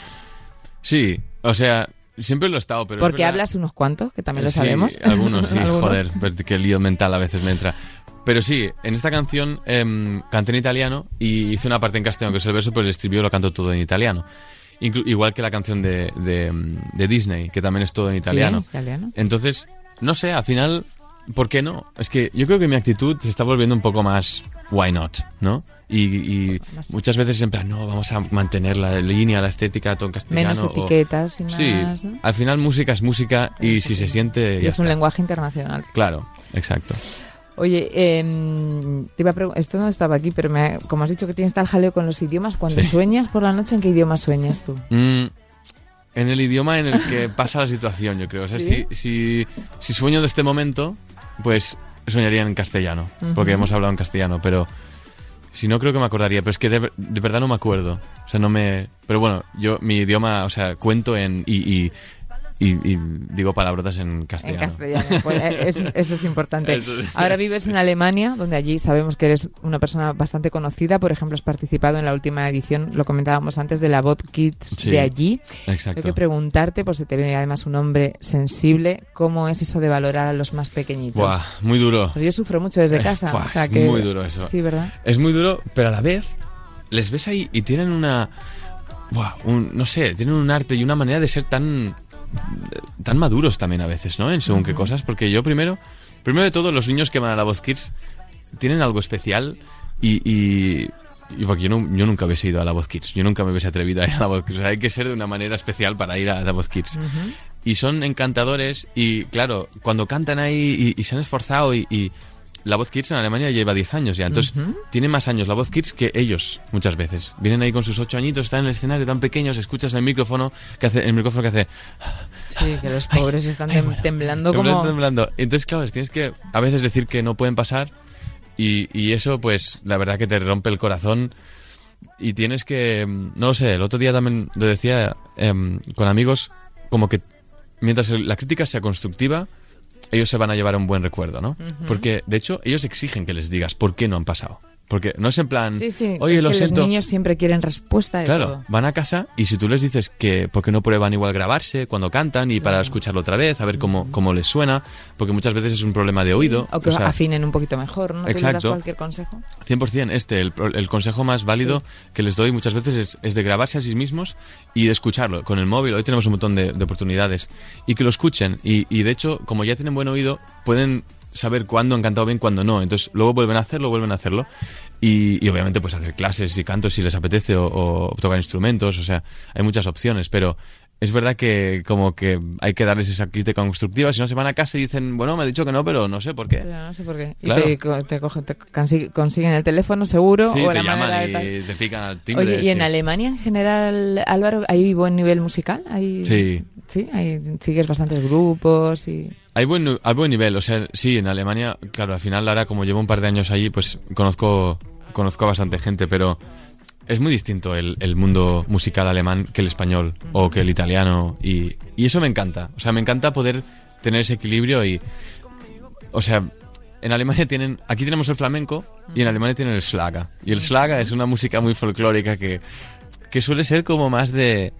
sí o sea siempre lo he estado pero es Porque verdad- hablas unos cuantos, que también lo Sí, sabemos. algunos, sí, Algunos. joder, qué lío mental a veces me entra. Pero sí, en esta canción em, canté en italiano y hice una parte en castellano, que es el verso, pero el estribillo lo canto todo en italiano. Inclu- igual que la canción de, de, em, de Disney, que también es todo en italiano. Sí, italiano. Entonces, no sé, al final, ¿por qué no? Es que yo creo que mi actitud se está volviendo un poco más why not, ¿no? Y, y muchas veces en plan, no, vamos a mantener la línea, la estética, todo en castellano. Menos o- etiquetas y más, Sí, ¿no? al final música es música y si se siente, Y ya es un está. lenguaje internacional. Claro, exacto. Oye, em, te iba a pregun- esto no estaba aquí, pero me- como has dicho que tienes tal jaleo con los idiomas, cuando Sí. sueñas por la noche, ¿en qué idioma sueñas tú? Mm, en el idioma en el que pasa la situación, yo creo. O sea, ¿Sí? si, si, si sueño de este momento, pues soñaría en castellano, porque hemos hablado en castellano, pero si no creo que me acordaría, pero es que de verdad no me acuerdo. O sea, no me... Pero bueno, yo mi idioma, o sea, cuento en... y, y, y- y digo palabrotas en castellano. En castellano. Pues, eh, eso, eso es importante. Eso es. Ahora vives en Alemania, donde allí sabemos que eres una persona bastante conocida. Por ejemplo, has participado en la última edición, lo comentábamos antes, de la Bot Kids Sí, de allí. Exacto. Tengo que preguntarte, pues se te ve además un hombre sensible, ¿cómo es eso de valorar a los más pequeñitos? Buah, muy duro. Pues yo sufro mucho desde casa. Buah, o sea es que, muy duro eso. Sí, ¿verdad? Es muy duro, pero a la vez les ves ahí y tienen una. buah, un- no sé, tienen un arte y una manera de ser tan. Tan maduros también a veces, ¿no? En según qué cosas. Porque yo primero. Primero de todo, los niños que van a la Voz Kids tienen algo especial y. y y porque yo, no- yo nunca hubiese ido a la Voz Kids, yo nunca me hubiese atrevido a ir a la Voz Kids. O sea, hay que ser de una manera especial para ir a la Voz Kids. Y son encantadores y, claro, cuando cantan ahí y, y se han esforzado y la Voz Kids en Alemania lleva 10 años ya, entonces tiene más años la Voz Kids que ellos muchas veces. Vienen ahí con sus 8 añitos, están en el escenario tan pequeños, escuchas el micrófono que hace el micrófono que hace Sí, que los pobres están ay, bueno, temblando como... temblando. Entonces, claro, les tienes que a veces decir que no pueden pasar y, y eso, pues, la verdad que te rompe el corazón y tienes que, no lo sé, el otro día también lo decía em, con amigos, como que mientras la crítica sea constructiva, ellos se van a llevar un buen recuerdo, ¿no? Porque, de hecho, ellos exigen que les digas por qué no han pasado. Porque no es en plan, Sí, sí, oye, lo que siento. los niños siempre quieren respuesta de Claro, todo. van a casa y si tú les dices que por qué no prueban igual grabarse cuando cantan y para escucharlo otra vez, a ver cómo, cómo les suena, porque muchas veces es un problema de oído. O que o sea, afinen un poquito mejor, ¿no? ¿Tú les das Exacto. cualquier consejo? 100% este, el, el consejo más válido que les doy muchas veces es, es de grabarse a sí mismos y de escucharlo con el móvil. Hoy tenemos un montón de, de oportunidades y que lo escuchen. Y, y de hecho, como ya tienen buen oído, pueden saber cuándo han cantado bien, cuándo no. Entonces, luego vuelven a hacerlo, vuelven a hacerlo. Y, y obviamente, pues hacer clases y cantos si les apetece o, o tocar instrumentos. O sea, hay muchas opciones, pero es verdad que como que hay que darles esa crítica constructiva. Si no, se van a casa y dicen, bueno, me ha dicho que no, pero no sé por qué. Pero no sé por qué. Y Claro. te, co- te cogen- te consi- consiguen el teléfono seguro Sí, o te la llaman y te pican al timbre. Oye, ¿y en. Alemania en general, Álvaro, hay buen nivel musical? ¿Hay, Sí. Sí, hay, sigues bastantes grupos y... Hay buen, hay buen nivel, o sea, sí, en Alemania, claro, al final ahora como llevo un par de años allí, pues conozco, conozco a bastante gente, pero es muy distinto el, el mundo musical alemán que el español o que el italiano y, y eso me encanta, o sea, me encanta poder tener ese equilibrio y, o sea, en Alemania tienen, aquí tenemos el flamenco y en Alemania tienen el Schlager. Y el Schlager es una música muy folclórica que, que suele ser como más de,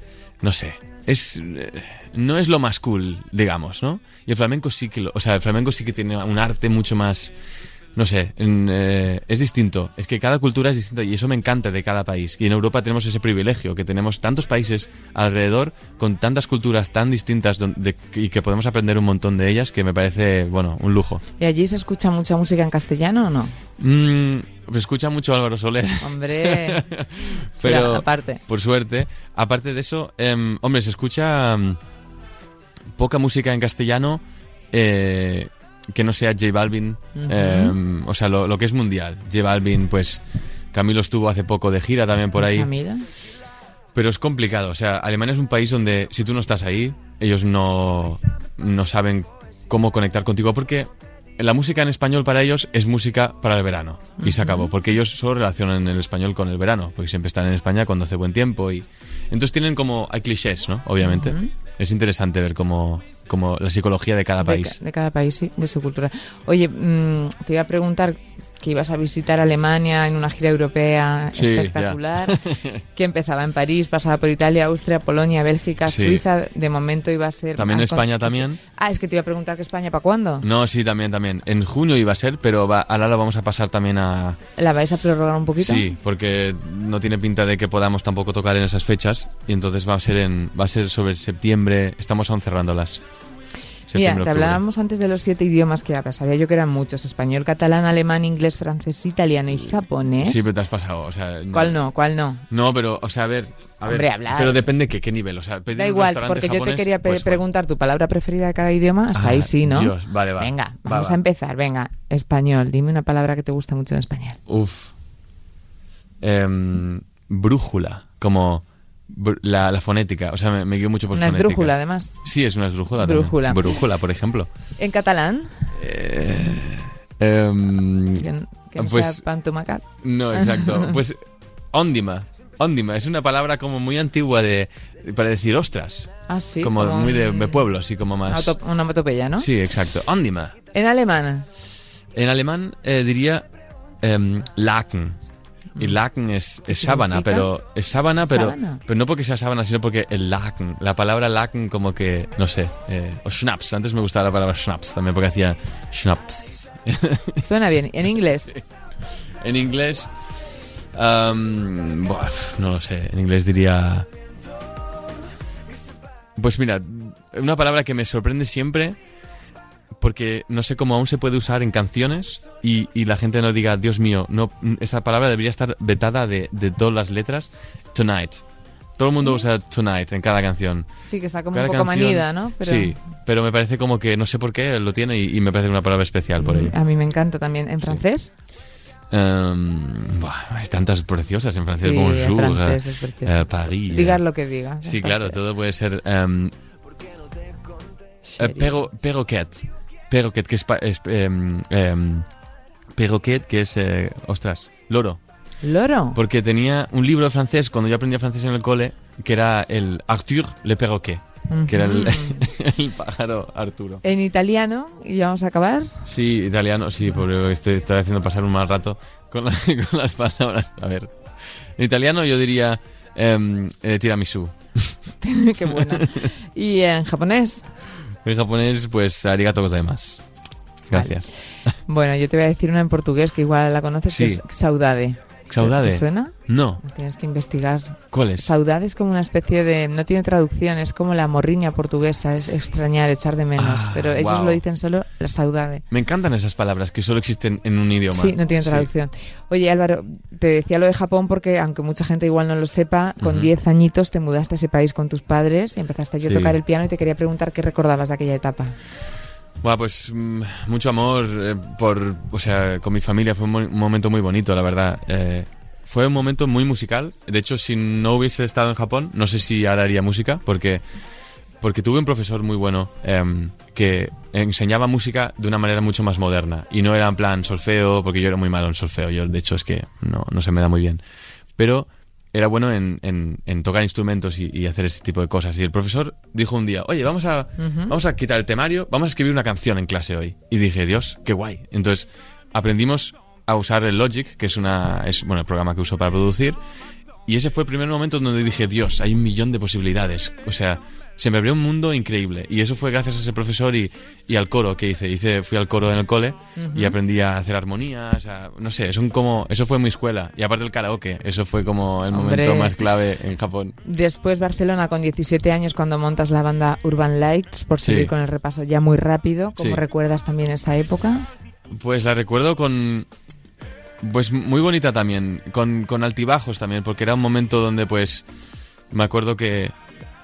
no sé, es no es lo más cool, digamos, ¿no? Y el flamenco sí que lo, o sea, el flamenco sí que tiene un arte mucho más no sé, en, eh, es distinto. Es que cada cultura es distinta y eso me encanta de cada país. Y en Europa tenemos ese privilegio, que tenemos tantos países alrededor con tantas culturas tan distintas donde, y que podemos aprender un montón de ellas que me parece, bueno, un lujo. ¿Y allí se escucha mucha música en castellano o no? Mm, escucha mucho Álvaro Soler. Hombre, Pero, Mira, aparte. por suerte, aparte de eso, em, hombre, se escucha mm, poca música en castellano eh, que no sea J Balvin, em, o sea, lo, lo que es mundial. J Balvin, pues Camilo estuvo hace poco de gira también por ahí, Camila. pero es complicado. O sea, Alemania es un país donde si tú no estás ahí, ellos no, no saben cómo conectar contigo porque la música en español para ellos es música para el verano y se acabó porque ellos solo relacionan el español con el verano porque siempre están en España cuando hace buen tiempo y entonces tienen como hay clichés no obviamente es interesante ver cómo, cómo la psicología de cada país de cada país, sí, de su cultura. Oye, mm, te iba a preguntar que ibas a visitar Alemania en una gira europea Sí, espectacular, que empezaba en París, pasaba por Italia, Austria, Polonia, Bélgica, Sí. Suiza, de momento iba a ser... También España también. Ah, es que te iba a preguntar que España, ¿para cuándo? no sí también también en junio iba a ser pero va, ahora lo vamos a pasar también a ¿La vais a prorrogar un poquito? Sí, porque no tiene pinta de que podamos tampoco tocar en esas fechas y entonces va a ser en va a ser sobre septiembre, estamos aún cerrándolas. Mira, septiembre, te octubre. hablábamos antes de los siete idiomas que hablas. Sabía yo que eran muchos. Español, catalán, alemán, inglés, francés, italiano y japonés. Sí, pero te has pasado, o sea... ¿Cuál no? ¿Cuál no? No, pero, o sea, a ver... A ver, Hombre, hablar. Pero depende que qué nivel, o sea, pedir Da igual, porque yo te quería pe- pues, preguntar tu palabra preferida de cada idioma. Hasta Ah, ahí sí, ¿no? Dios, vale, va. Venga, Va, vamos va. a empezar. Venga, español. Dime una palabra que te gusta mucho en español. Uf. Em, brújula, como la, la fonética, o sea, me, me guío mucho por Una fonética. esdrújula, además. Sí, es una esdrújula. también. Brújula. Brújula, por ejemplo. En catalán, Em, que, n- que no pues sea pantumacat. no, exacto. Pues óndima. Óndima es una palabra como muy antigua de para decir ostras. Ah, sí. como, muy de, de pueblo, así como más. auto- una onomatopeya, ¿no? Sí, exacto. Óndima. En alemán, En alemán eh, diría em, Laken. Y Laken es, es sábana, pero es sábana, pero, Sábana. pero no porque sea sábana, sino porque el Laken, la palabra Laken como que, no sé, eh, o Schnaps, antes me gustaba la palabra Schnaps también porque hacía Schnaps. suena bien. En inglés, en inglés, am, buah, no lo sé, en inglés diría... Pues mira, una palabra que me sorprende siempre porque no sé cómo aún se puede usar en canciones y, y la gente no diga, Dios mío, no, esa palabra debería estar vetada de, de todas las letras. Tonight. Todo el mundo usa tonight en cada canción. sí que está como Cada un poco canción- manida, ¿no? Pero Sí, pero me parece como que no sé por qué lo tiene y, y me parece una palabra especial por ello. A mí me encanta también. ¿En francés? Em, buah, hay tantas preciosas en francés. Sí, en Bonjour, francés es precioso. eh, París. Digas eh. lo que digas. Sí, claro, todo puede ser. em, eh, pero, perroquet. Perroquet, que es. pa- es em, em, perroquet, que es. eh, ostras, loro. Loro. Porque tenía un libro de francés cuando yo aprendía francés en el cole, que era el Arthur le Perroquet, que era el, el pájaro Arturo. En italiano, y vamos a acabar. Sí, italiano, sí, porque estoy, estoy haciendo pasar un mal rato con, la- con las palabras. A ver. En italiano yo diría em, eh, tiramisú. Qué buena. Y en japonés. En japonés, pues arigato gozaimasu. Gracias. Bueno, yo te voy a decir una en portugués que igual la conoces, que Sí. es saudade. ¿Saudade? ¿Te suena? No. Tienes que investigar. ¿Cuál es? Saudade es como una especie de... No tiene traducción, es como la morriña portuguesa, es extrañar, echar de menos. Ah, pero ellos lo dicen solo la saudade. Me encantan esas palabras que solo existen en un idioma. Sí, no tiene Sí. traducción. Oye, Álvaro, te decía lo de Japón porque, aunque mucha gente igual no lo sepa, con Ujú. 10 añitos te mudaste a ese país con tus padres y empezaste yo a Sí. tocar el piano y te quería preguntar qué recordabas de aquella etapa. Bueno, pues mm, mucho amor eh, por, o sea, con mi familia fue un, un momento muy bonito, la verdad. Eh, fue un momento muy musical. De hecho, si no hubiese estado en Japón, no sé si ahora haría música, porque porque tuve un profesor muy bueno em, que enseñaba música de una manera mucho más moderna y no era en plan solfeo, porque yo era muy malo en solfeo. Yo, de hecho, es que no, no se me da muy bien. Pero era bueno en, en- en tocar instrumentos y, y hacer ese tipo de cosas. Y el profesor dijo un día, oye, vamos a, vamos a quitar el temario, vamos a escribir una canción en clase hoy. Y dije, Dios, qué guay. Entonces aprendimos a usar el Logic, que es, una, es bueno, el programa que uso para producir. Y ese fue el primer momento donde dije, Dios, hay un millón de posibilidades. O sea, se me abrió un mundo increíble. Y eso fue gracias a ese profesor y, y al coro que hice. hice. Fui al coro en el cole y aprendí a hacer armonías. a- no sé, son como, eso fue mi escuela. Y aparte el karaoke, eso fue como el Hombre. momento más clave en Japón. Después Barcelona con 17 años cuando montas la banda Urban Lights, por seguir Sí. con el repaso ya muy rápido. ¿Cómo Sí. recuerdas también esa época? Pues la recuerdo con... Pues muy bonita también, con, con altibajos también, porque era un momento donde pues me acuerdo que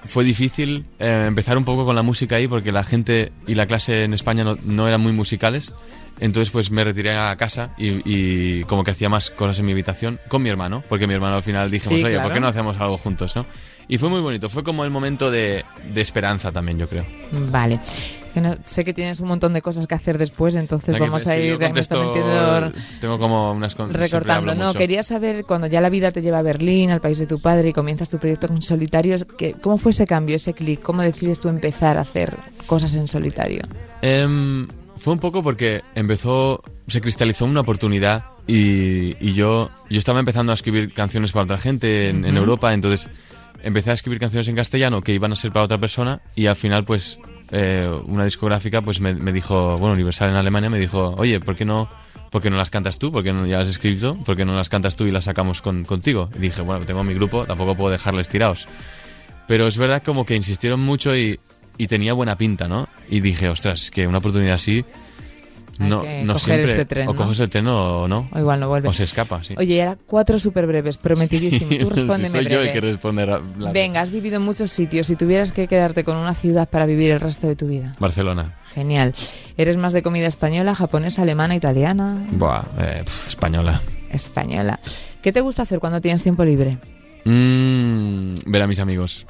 fue difícil eh, empezar un poco con la música ahí porque la gente y la clase en España no, no eran muy musicales. Entonces pues me retiré a casa y, y como que hacía más cosas en mi habitación con mi hermano, porque mi hermano al final dijimos, Sí, oye, claro. ¿por qué no hacemos algo juntos? ¿no? Y fue muy bonito, fue como el momento de, de esperanza también, yo creo. Vale. Bueno, sé que tienes un montón de cosas que hacer después, entonces que vamos a que ir contesto- Tengo como unas... recortando. No, mucho. quería saber cuando ya la vida te lleva a Berlín, al país de tu padre y comienzas tu proyecto en solitario, que- ¿cómo fue ese cambio, ese clic? ¿Cómo decides tú empezar a hacer cosas en solitario? Em, fue un poco porque empezó, se cristalizó una oportunidad y, y yo, yo estaba empezando a escribir canciones para otra gente en, en Europa, entonces empecé a escribir canciones en castellano que iban a ser para otra persona y al final pues eh, una discográfica pues me, dijo, bueno, Universal en Alemania me dijo, oye, ¿por qué no, por qué no las cantas tú? ¿Por qué no ya las has escrito? ¿Por qué no las cantas tú y las sacamos con- contigo? Y dije, bueno, tengo mi grupo, tampoco puedo dejarles tirados. Pero es verdad como que insistieron mucho y, y tenía buena pinta, ¿no? Y dije, ostras, es que una oportunidad así Hay no, que no coger siempre este tren, o coges el tren o no. O igual no vuelve. O se escapa, sí. Oye, ahora cuatro súper breves, prometidísimo. Tú Sí, respóndeme soy yo el que responde. ra- largo. Venga, has vivido en muchos sitios. Si tuvieras que quedarte con una ciudad para vivir el resto de tu vida. Barcelona. Genial. ¿Eres más de comida española, japonesa, alemana, italiana? Buah, eh, pf, española. Española. ¿Qué te gusta hacer cuando tienes tiempo libre? Mm, ver a mis amigos.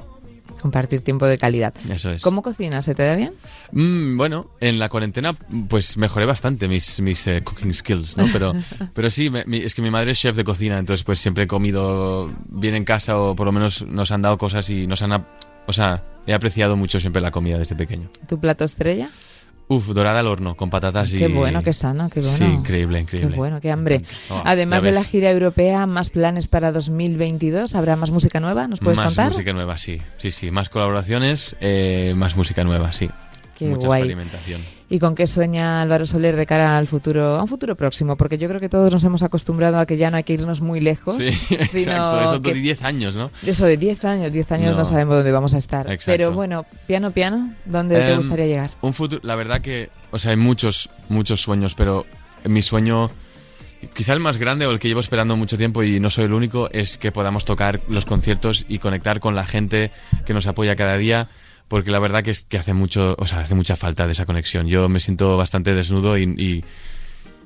Compartir tiempo de calidad. Eso es. ¿Cómo cocinas? ¿Se te da bien? Mm, bueno, en la cuarentena pues mejoré bastante mis, mis eh, cooking skills, ¿no? Pero, pero sí, me- mi- es que mi madre es chef de cocina, entonces pues siempre he comido bien en casa o por lo menos nos han dado cosas y nos han... O sea, he apreciado mucho siempre la comida desde pequeño. ¿Tu plato estrella? Uf, dorada al horno, con patatas y... Qué bueno, qué sano, qué bueno. Sí, increíble, Qué increíble. bueno, qué hambre. Oh, Además de la gira europea, ¿más planes para 2022? ¿Habrá más música nueva? ¿Nos puedes más contar? música nueva, sí. Sí, sí. Más colaboraciones, eh, más música nueva, sí. Qué Mucha guay. experimentación. ¿Y con qué sueña Álvaro Soler de cara al futuro, a un futuro próximo? Porque yo creo que todos nos hemos acostumbrado a que ya no hay que irnos muy lejos. Sí, sino exacto. Eso de 10 años, ¿no? Eso de 10 años, 10 años no. No. sabemos dónde vamos a estar. Exacto. Pero bueno, piano, piano, ¿dónde te Em, gustaría llegar? Un futuro, la verdad que, o sea, hay muchos, muchos sueños, pero mi sueño, quizá el más grande o el que llevo esperando mucho tiempo y no soy el único, es que podamos tocar los conciertos y conectar con la gente que nos apoya cada día, porque la verdad que es que hace mucho, o sea, hace mucha falta de esa conexión. Yo me siento bastante desnudo y,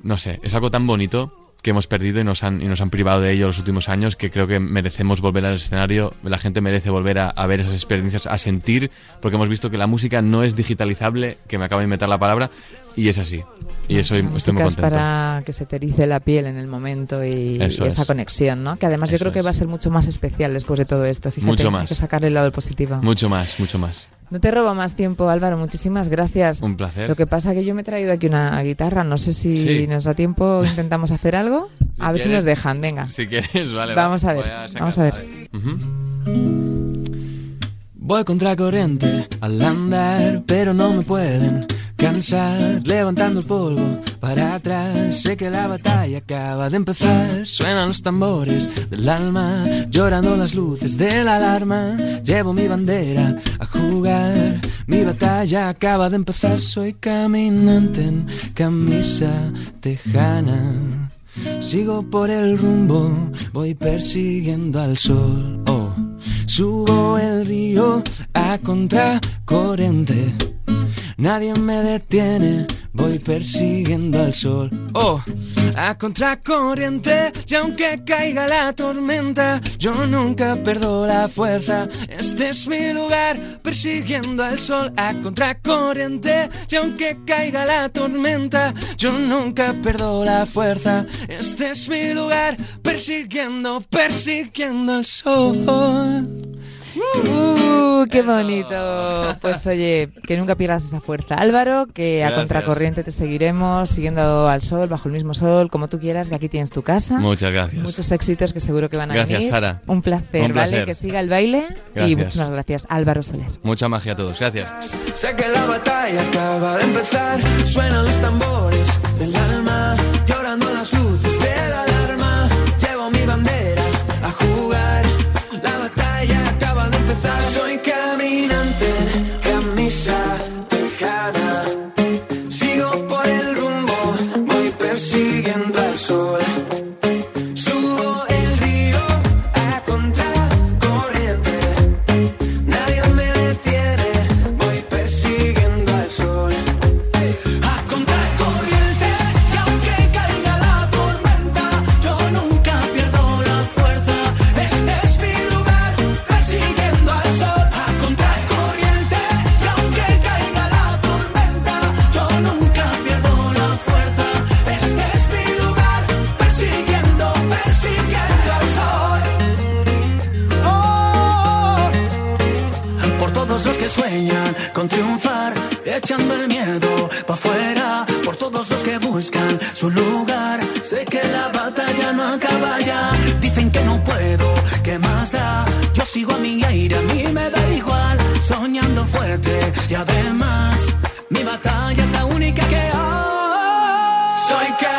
no sé, es algo tan bonito que hemos perdido y nos han, y nos han privado de ello los últimos años que creo que merecemos volver al escenario, la gente merece volver a, ver esas experiencias, a sentir, porque hemos visto que la música no es digitalizable, que me acaba de inventar la palabra, y es así. Y eso estoy muy música es contento. para que se te erice la piel en el momento y, y esa es. conexión, ¿no? Que además yo Eso creo que es. va a ser mucho más especial después de todo esto. Fíjate, Mucho hay más. que sacarle el lado positivo. Mucho más, mucho más. No te robo más tiempo, Álvaro. Muchísimas gracias. Un placer. Lo que pasa que yo me he traído aquí una guitarra. No sé si Sí. nos da tiempo, intentamos hacer algo. Si a ver si quieres. nos dejan. Venga. Si quieres, vale. Vamos va. a ver, Voy sacar- vamos a ver. vale. Ujú. Voy contracorriente al andar, pero no me pueden cansar. Levantando el polvo para atrás, sé que la batalla acaba de empezar. Suenan los tambores del alma, llorando las luces de la alarma. Llevo mi bandera a jugar, mi batalla acaba de empezar. Soy caminante en camisa tejana. Sigo por el rumbo, voy persiguiendo al sol. Oh, subo el río a contracorriente. Nadie me detiene, voy persiguiendo al sol. Oh, a contracorriente, y aunque caiga la tormenta, yo nunca perdo la fuerza. Este es mi lugar, persiguiendo al sol. A contracorriente, y aunque caiga la tormenta, yo nunca perdo la fuerza. Este es mi lugar, persiguiendo, persiguiendo al sol. ¡Uh, qué bonito! Pues oye, que nunca pierdas esa fuerza. Álvaro, que a Gracias. contracorriente te seguiremos, siguiendo al sol, bajo el mismo sol, como tú quieras, que aquí tienes tu casa. Muchas gracias. Muchos éxitos que seguro que van a Gracias, venir. Sara. Un placer, Un ¿vale? placer. Que siga el baile. Y Gracias. muchísimas gracias, Álvaro Soler. Mucha magia a todos. Gracias. Sé que la batalla acaba de empezar. Suenan los tambores del alma, llorando las luces echando el miedo pa' afuera. Por todos los que buscan su lugar, sé que la batalla no acaba ya. Dicen que no puedo, que más da? Yo sigo a mi aire, a mí me da igual. Soñando fuerte y además, mi batalla es la única que hay. Soy caminante,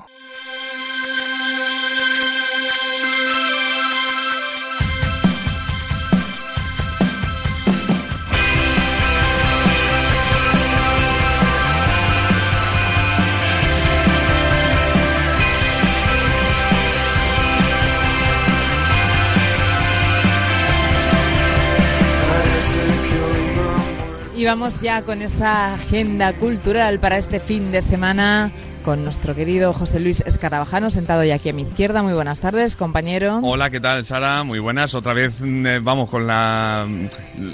Y vamos ya con esa agenda cultural para este fin de semana con nuestro querido José Luis Escarabajano, sentado ya aquí a mi izquierda. Muy buenas tardes, compañero. Hola, ¿qué tal, Sara? Muy buenas. Otra vez mm, eh, vamos con la,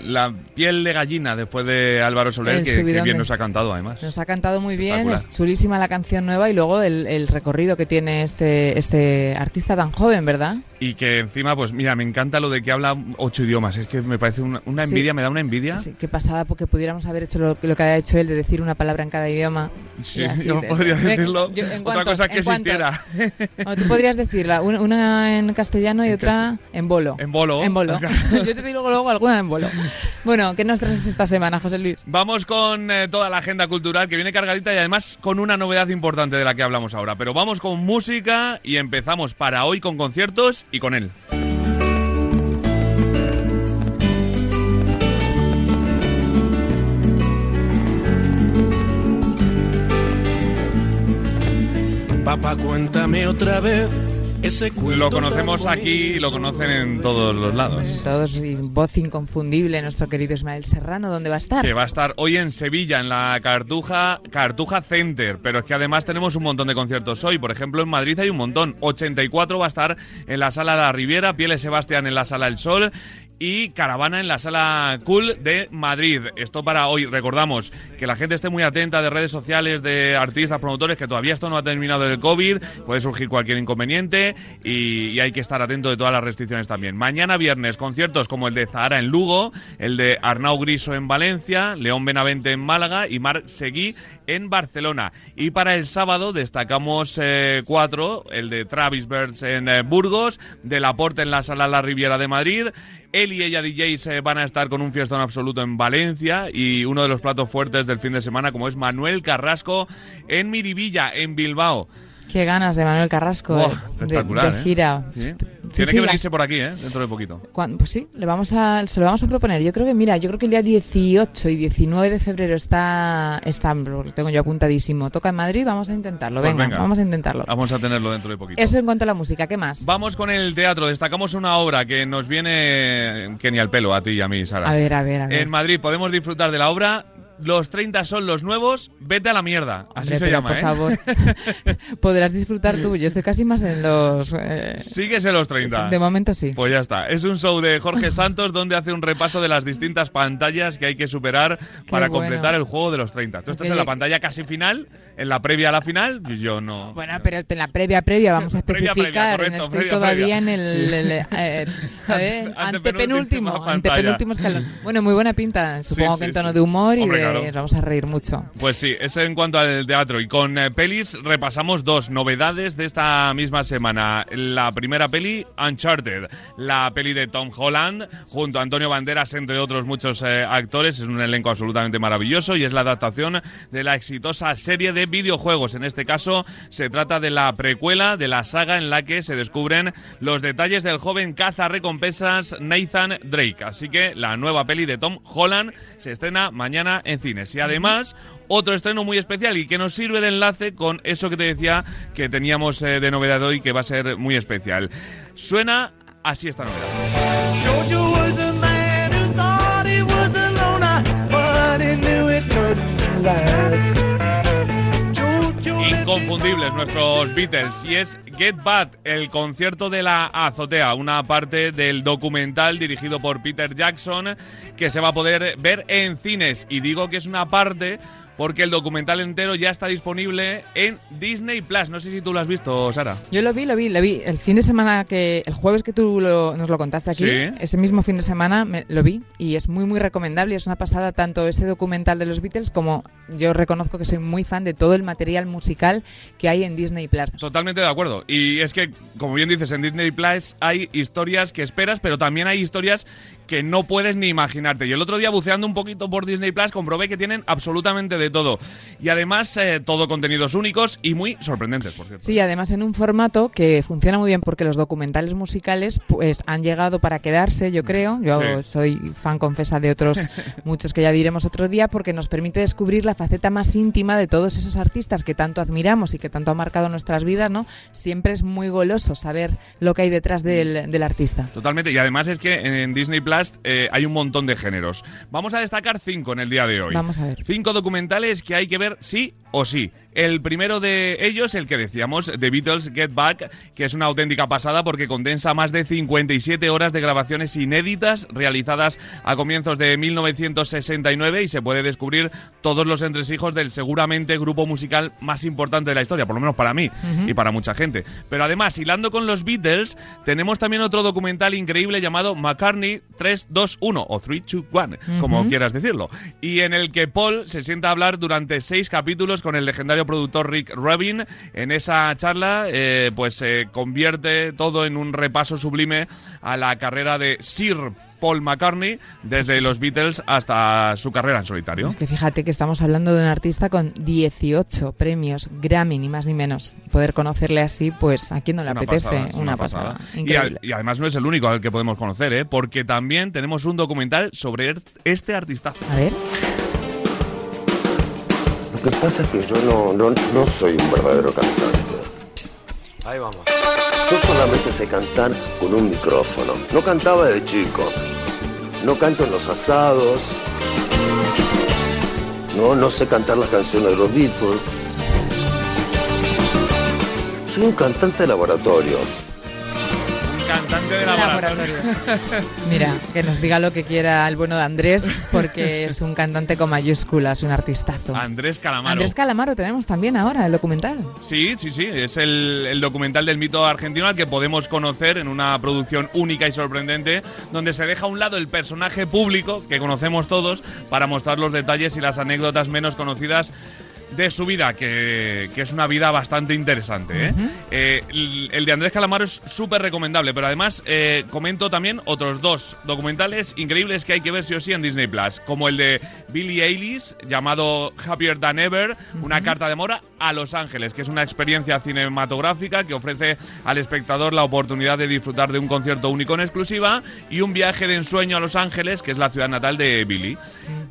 la piel de gallina después de Álvaro Soler, que, bien de- nos ha cantado además. Nos ha cantado muy bien, es chulísima la canción nueva y luego el, el recorrido que tiene este, este artista tan joven, ¿verdad? Y que encima, pues mira, me encanta lo de que habla ocho idiomas. Es que me parece una, una Sí. envidia, me da una envidia. Sí, qué pasada porque pudiéramos haber hecho lo, lo que ha hecho él de decir una palabra en cada idioma. Sí, yo de- podría Venga, decirlo. yo- ¿en Otra cosa que ¿En cuántos? existiera. Bueno, tú podrías decirla, una, una en castellano y En otra en bolo. En bolo. En bolo. Yo te digo luego alguna en bolo. Bueno, ¿qué nos traes esta semana, José Luis? Vamos con eh, toda la agenda cultural que viene cargadita y además con una novedad importante de la que hablamos ahora. Pero vamos con música y empezamos para hoy con conciertos y con él. Papá, cuéntame otra vez ese cuento. Lo conocemos aquí y lo conocen en todos los lados. Todos y voz inconfundible, nuestro querido Ismael Serrano, ¿dónde va a estar? Que va a estar hoy en Sevilla, en la Cartuja, Cartuja Center. Pero es que además tenemos un montón de conciertos hoy. Por ejemplo, en Madrid hay un montón. 84 va a estar en la Sala La Riviera, Pieles Sebastián en la Sala El Sol y Caravana en la Sala Cool de Madrid. Esto para hoy. Recordamos que la gente esté muy atenta de redes sociales, de artistas, promotores, que todavía esto no ha terminado del COVID. Puede surgir cualquier inconveniente y, hay que estar atento de todas las restricciones también. Mañana viernes, conciertos como el de Zahara en Lugo, el de Arnau Griso en Valencia, León Benavente en Málaga y Marc Seguí en Barcelona. Y para el sábado destacamos eh, cuatro, el de Travis Birds en eh, Burgos, de Laporte en la Sala La Riviera de Madrid, y ella DJs eh, van a estar con un fiestón absoluto en Valencia y uno de los platos fuertes del fin de semana como es Manuel Carrasco en Miribilla, en Bilbao. Qué ganas de Manuel Carrasco de- espectacular, de, ¿eh? gira. Sí. Sí, Tiene sí, que la- venirse por aquí, ¿eh? Dentro de poquito. Pues sí, le vamos a, se lo vamos a proponer. Yo creo que, mira, yo creo que el día 18 y 19 de febrero está, lo tengo yo apuntadísimo. Toca en Madrid, vamos a intentarlo. Pues venga, venga. vamos a intentarlo. Vamos a tenerlo dentro de poquito. Eso en cuanto a la música, ¿qué más? Vamos con el teatro. Destacamos una obra que nos viene que ni al pelo, a ti y a mí, Sara. A ver, a ver, a ver. En Madrid podemos disfrutar de la obra Los 30 son los nuevos, vete a la mierda. Así Hombre, se llama, por ¿eh? favor, podrás disfrutar tú. Yo estoy casi más en los... eh, Síguese los 30. de momento sí. Pues ya está. Es un show de Jorge Santos donde hace un repaso de las distintas pantallas que hay que superar para bueno. completar el juego de los 30. Tú estás en la pantalla casi final, en la previa a la final, yo no. Bueno, pero en la previa previa vamos a Previa, previa, especificar. correcto, Estoy previa, todavía previa. en el, el, eh, a ver, Ante- antepenúltimo, escalón. Bueno, muy buena pinta, supongo Sí, que en tono sí. de humor y Hombre, de- claro. vamos a reír mucho. Pues sí, eso en cuanto al teatro. Y con eh, pelis repasamos dos novedades de esta misma semana. La primera peli, Uncharted, la peli de Tom Holland, junto a Antonio Banderas, entre otros muchos eh, actores. Es un elenco absolutamente maravilloso y es la adaptación de la exitosa serie de videojuegos. En este caso, se trata de la precuela de la saga en la que se descubren los detalles del joven caza recompensas Nathan Drake. Así que la nueva peli de Tom Holland se estrena mañana en cines. Y además, otro estreno muy especial y que nos sirve de enlace con eso que te decía que teníamos eh, de novedad hoy que va a ser muy especial. Suena así esta novedad. Inconfundibles nuestros Beatles y es Get Bad, el concierto de la azotea, una parte del documental dirigido por Peter Jackson que se va a poder ver en cines. Y digo que es una parte porque el documental entero ya está disponible en Disney Plus. No sé si tú lo has visto, Sara. Yo lo vi, lo vi, lo vi. El fin de semana que, el jueves que tú lo- nos lo contaste aquí, Sí. ese mismo fin de semana me- lo vi y es muy, muy recomendable. y Es una pasada tanto ese documental de los Beatles como yo reconozco que soy muy fan de todo el material musical que hay en Disney Plus. Totalmente de acuerdo. Y es que, como bien dices, en Disney Plus hay historias que esperas, pero también hay historias que no puedes ni imaginarte. Y el otro día buceando un poquito por Disney Plus comprobé que tienen absolutamente de todo. Y además eh, todo contenidos únicos y muy sorprendentes, por cierto. Sí, además en un formato que funciona muy bien porque los documentales musicales pues han llegado para quedarse, yo creo. Yo Sí. soy fan confesa de otros muchos que ya diremos otro día porque nos permite descubrir la faceta más íntima de todos esos artistas que tanto admiramos y que tanto han marcado nuestras vidas, ¿no? Siempre es muy goloso saber lo que hay detrás del, del artista. Totalmente, y además es que en Disney Plus eh, hay un montón de géneros. Vamos a destacar cinco en el día de hoy. Vamos a ver. Cinco documentales que hay que ver sí o sí. El primero de ellos, el que decíamos, The Beatles Get Back, que es una auténtica pasada porque condensa más de 57 horas de grabaciones inéditas realizadas a comienzos de 1969 y se puede descubrir todos los entresijos del seguramente grupo musical más importante de la historia, por lo menos para mí y para mucha gente. Pero además, hilando con los Beatles, tenemos también otro documental increíble llamado McCartney 321 o 321, como quieras decirlo, y en el que Paul se sienta a hablar durante seis capítulos con el legendario productor Rick Rubin. En esa charla, eh, pues se convierte todo en un repaso sublime a la carrera de Sir Paul McCartney, desde los Beatles hasta su carrera en solitario. Es que fíjate que estamos hablando de un artista con 18 premios Grammy, ni más ni menos. Poder conocerle así, pues a quién no le Una apetece. pasada, es una, pasada. Y, además no es el único al que podemos conocer, ¿eh? porque también tenemos un documental sobre er- este artistazo. A ver. Lo que pasa es que yo no, no, no soy un verdadero cantante. Ahí vamos. Yo solamente sé cantar con un micrófono. No cantaba de chico. No canto en los asados. No, no sé cantar las canciones de los Beatles. Soy un cantante de laboratorio. De laboratorio. Mira, que nos diga lo que quiera el bueno de Andrés, porque es un cantante con mayúsculas, un artistazo. Andrés Calamaro. Andrés Calamaro tenemos también ahora, el documental. Sí, sí, sí. Es el, el documental del mito argentino al que podemos conocer en una producción única y sorprendente, donde se deja a un lado el personaje público que conocemos todos para mostrar los detalles y las anécdotas menos conocidas de su vida, que, que es una vida bastante interesante. ¿eh? Eh, el, el de Andrés Calamaro es súper recomendable, pero además eh, comento también otros dos documentales increíbles que hay que ver sí o sí en Disney Plus, como el de Billie Eilish, llamado Happier Than Ever, una carta de amor a Los Ángeles, que es una experiencia cinematográfica que ofrece al espectador la oportunidad de disfrutar de un concierto único en exclusiva y un viaje de ensueño a Los Ángeles, que es la ciudad natal de Billie.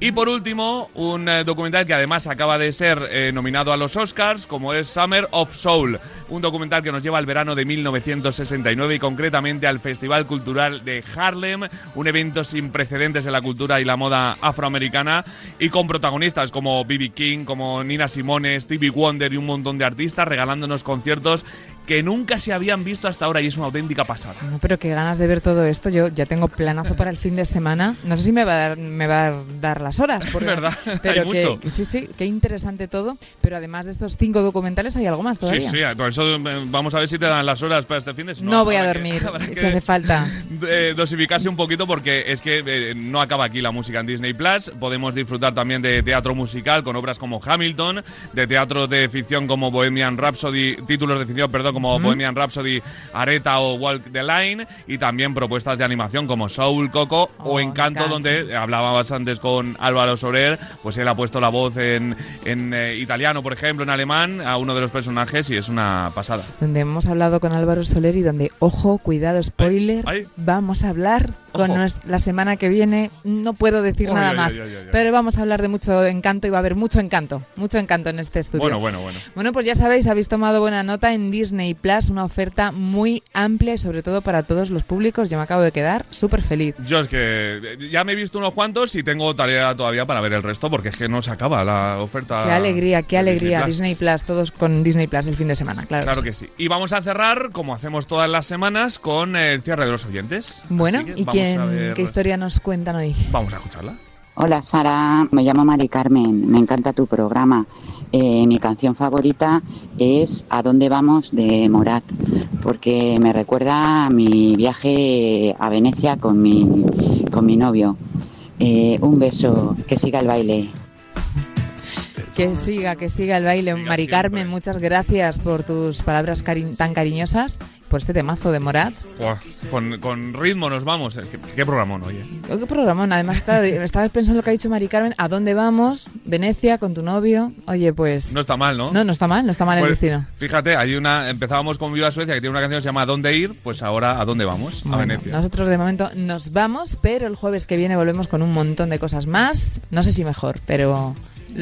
Y por último, un eh, documental que además acaba de ser eh, nominado a los Oscars, como es Summer of Soul, un documental que nos lleva al verano de 1969 y concretamente al Festival Cultural de Harlem, un evento sin precedentes en la cultura y la moda afroamericana y con protagonistas como B.B. King, como Nina Simone, Stevie Wonder y un montón de artistas regalándonos conciertos que nunca se habían visto hasta ahora y es una auténtica pasada. No, pero qué ganas de ver todo esto. Yo ya tengo planazo para el fin de semana. No sé si me va a dar, me va a dar las horas. porque- verdad, Pero hay que, mucho. sí, sí, qué interesante todo. Pero además de estos cinco documentales hay algo más Sí, todavía. sí, por eso eh, vamos a ver si te dan las horas para este fin de No, semana. voy a que- dormir si hace falta. eh, dosificarse un poquito porque es que eh, no acaba aquí la música en Disney Plus. Podemos disfrutar también de teatro musical con obras como Hamilton, de teatro de ficción como Bohemian Rhapsody, títulos de ficción, perdón, como Bohemian Rhapsody, Areta o Walk the Line, y también propuestas de animación como Soul, Coco Oh, o Encanto, Encanto. donde hablabas antes con Álvaro Soler, pues él ha puesto la voz en, en, eh, italiano, por ejemplo, en alemán, a uno de los personajes y es una pasada. Donde hemos hablado con Álvaro Soler y donde, ojo, cuidado, spoiler, Ay, ay. vamos a hablar Ojo. la semana que viene. No puedo decir nada más, pero vamos a hablar de mucho encanto y va a haber mucho encanto, mucho encanto en este estudio. Bueno, bueno, bueno. Bueno, pues ya sabéis, habéis tomado buena nota en Disney Plus, una oferta muy amplia y sobre todo para todos los públicos. Yo me acabo de quedar súper feliz. Yo es que eh, ya me he visto unos cuantos y tengo tarea todavía para ver el resto porque es que no se acaba la oferta. Qué alegría, qué alegría. Plus. Disney Plus, todos con Disney Plus el fin de semana, claro. Claro que que sí. Y vamos a cerrar, como hacemos todas las semanas, con el cierre de los oyentes. Bueno, Así que ¿y vamos a quién, ver- qué historia nos cuentan hoy? Vamos a escucharla. Hola Sara, me llamo Mari Carmen, me encanta tu programa. Eh, mi canción favorita es A dónde vamos de Morat, porque me recuerda a mi viaje a Venecia con mi, con mi novio. Eh, un beso, que siga el baile. Que siga, que siga el baile. Siga Mari Carmen, muchas gracias por tus palabras cari- tan cariñosas, por este temazo de Morat. Buah, con, con ritmo nos vamos. ¿Qué, qué programón, oye? Oh, qué programón. Además, claro, estaba pensando lo que ha dicho Mari Carmen. ¿A dónde vamos? Venecia, con tu novio. Oye, pues... No está mal, ¿no? No, no está mal, no está mal el Pues, destino. Fíjate, hay una, empezábamos con Viva Suecia que tiene una canción que se llama ¿A dónde ir? Pues ahora ¿a dónde vamos? a Bueno, Venecia. Nosotros de momento nos vamos, pero el jueves que viene volvemos con un montón de cosas más. No sé si mejor, pero...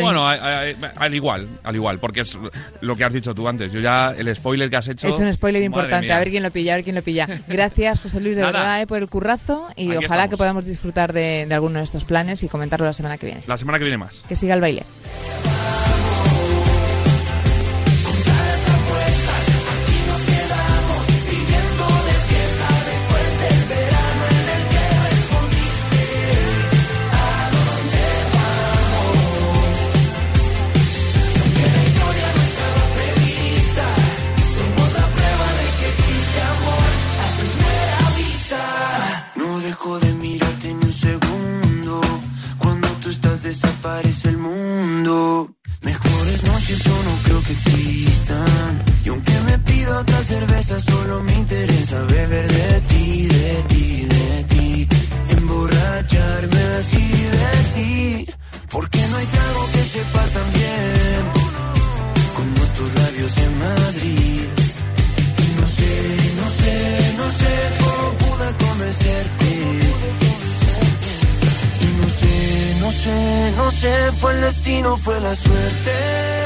Bueno, al igual, al igual, porque es lo que has dicho tú antes. Yo ya, el spoiler que has hecho... He hecho un spoiler importante, mía. a ver quién lo pilla, a ver quién lo pilla. Gracias, José Luis, de Nada. verdad, eh, por el currazo y Aquí ojalá estamos. que podamos disfrutar de, de alguno de estos planes y comentarlo la semana que viene. La semana que viene más. Que siga el baile. Y aunque me pido otra cerveza, solo me interesa beber de ti, de ti, de ti. Emborracharme así de ti. Porque no hay trago que sepa tan bien como tus labios en Madrid. Y no sé, no sé, no sé cómo pude convencerte. No sé, no sé, fue el destino, fue la suerte.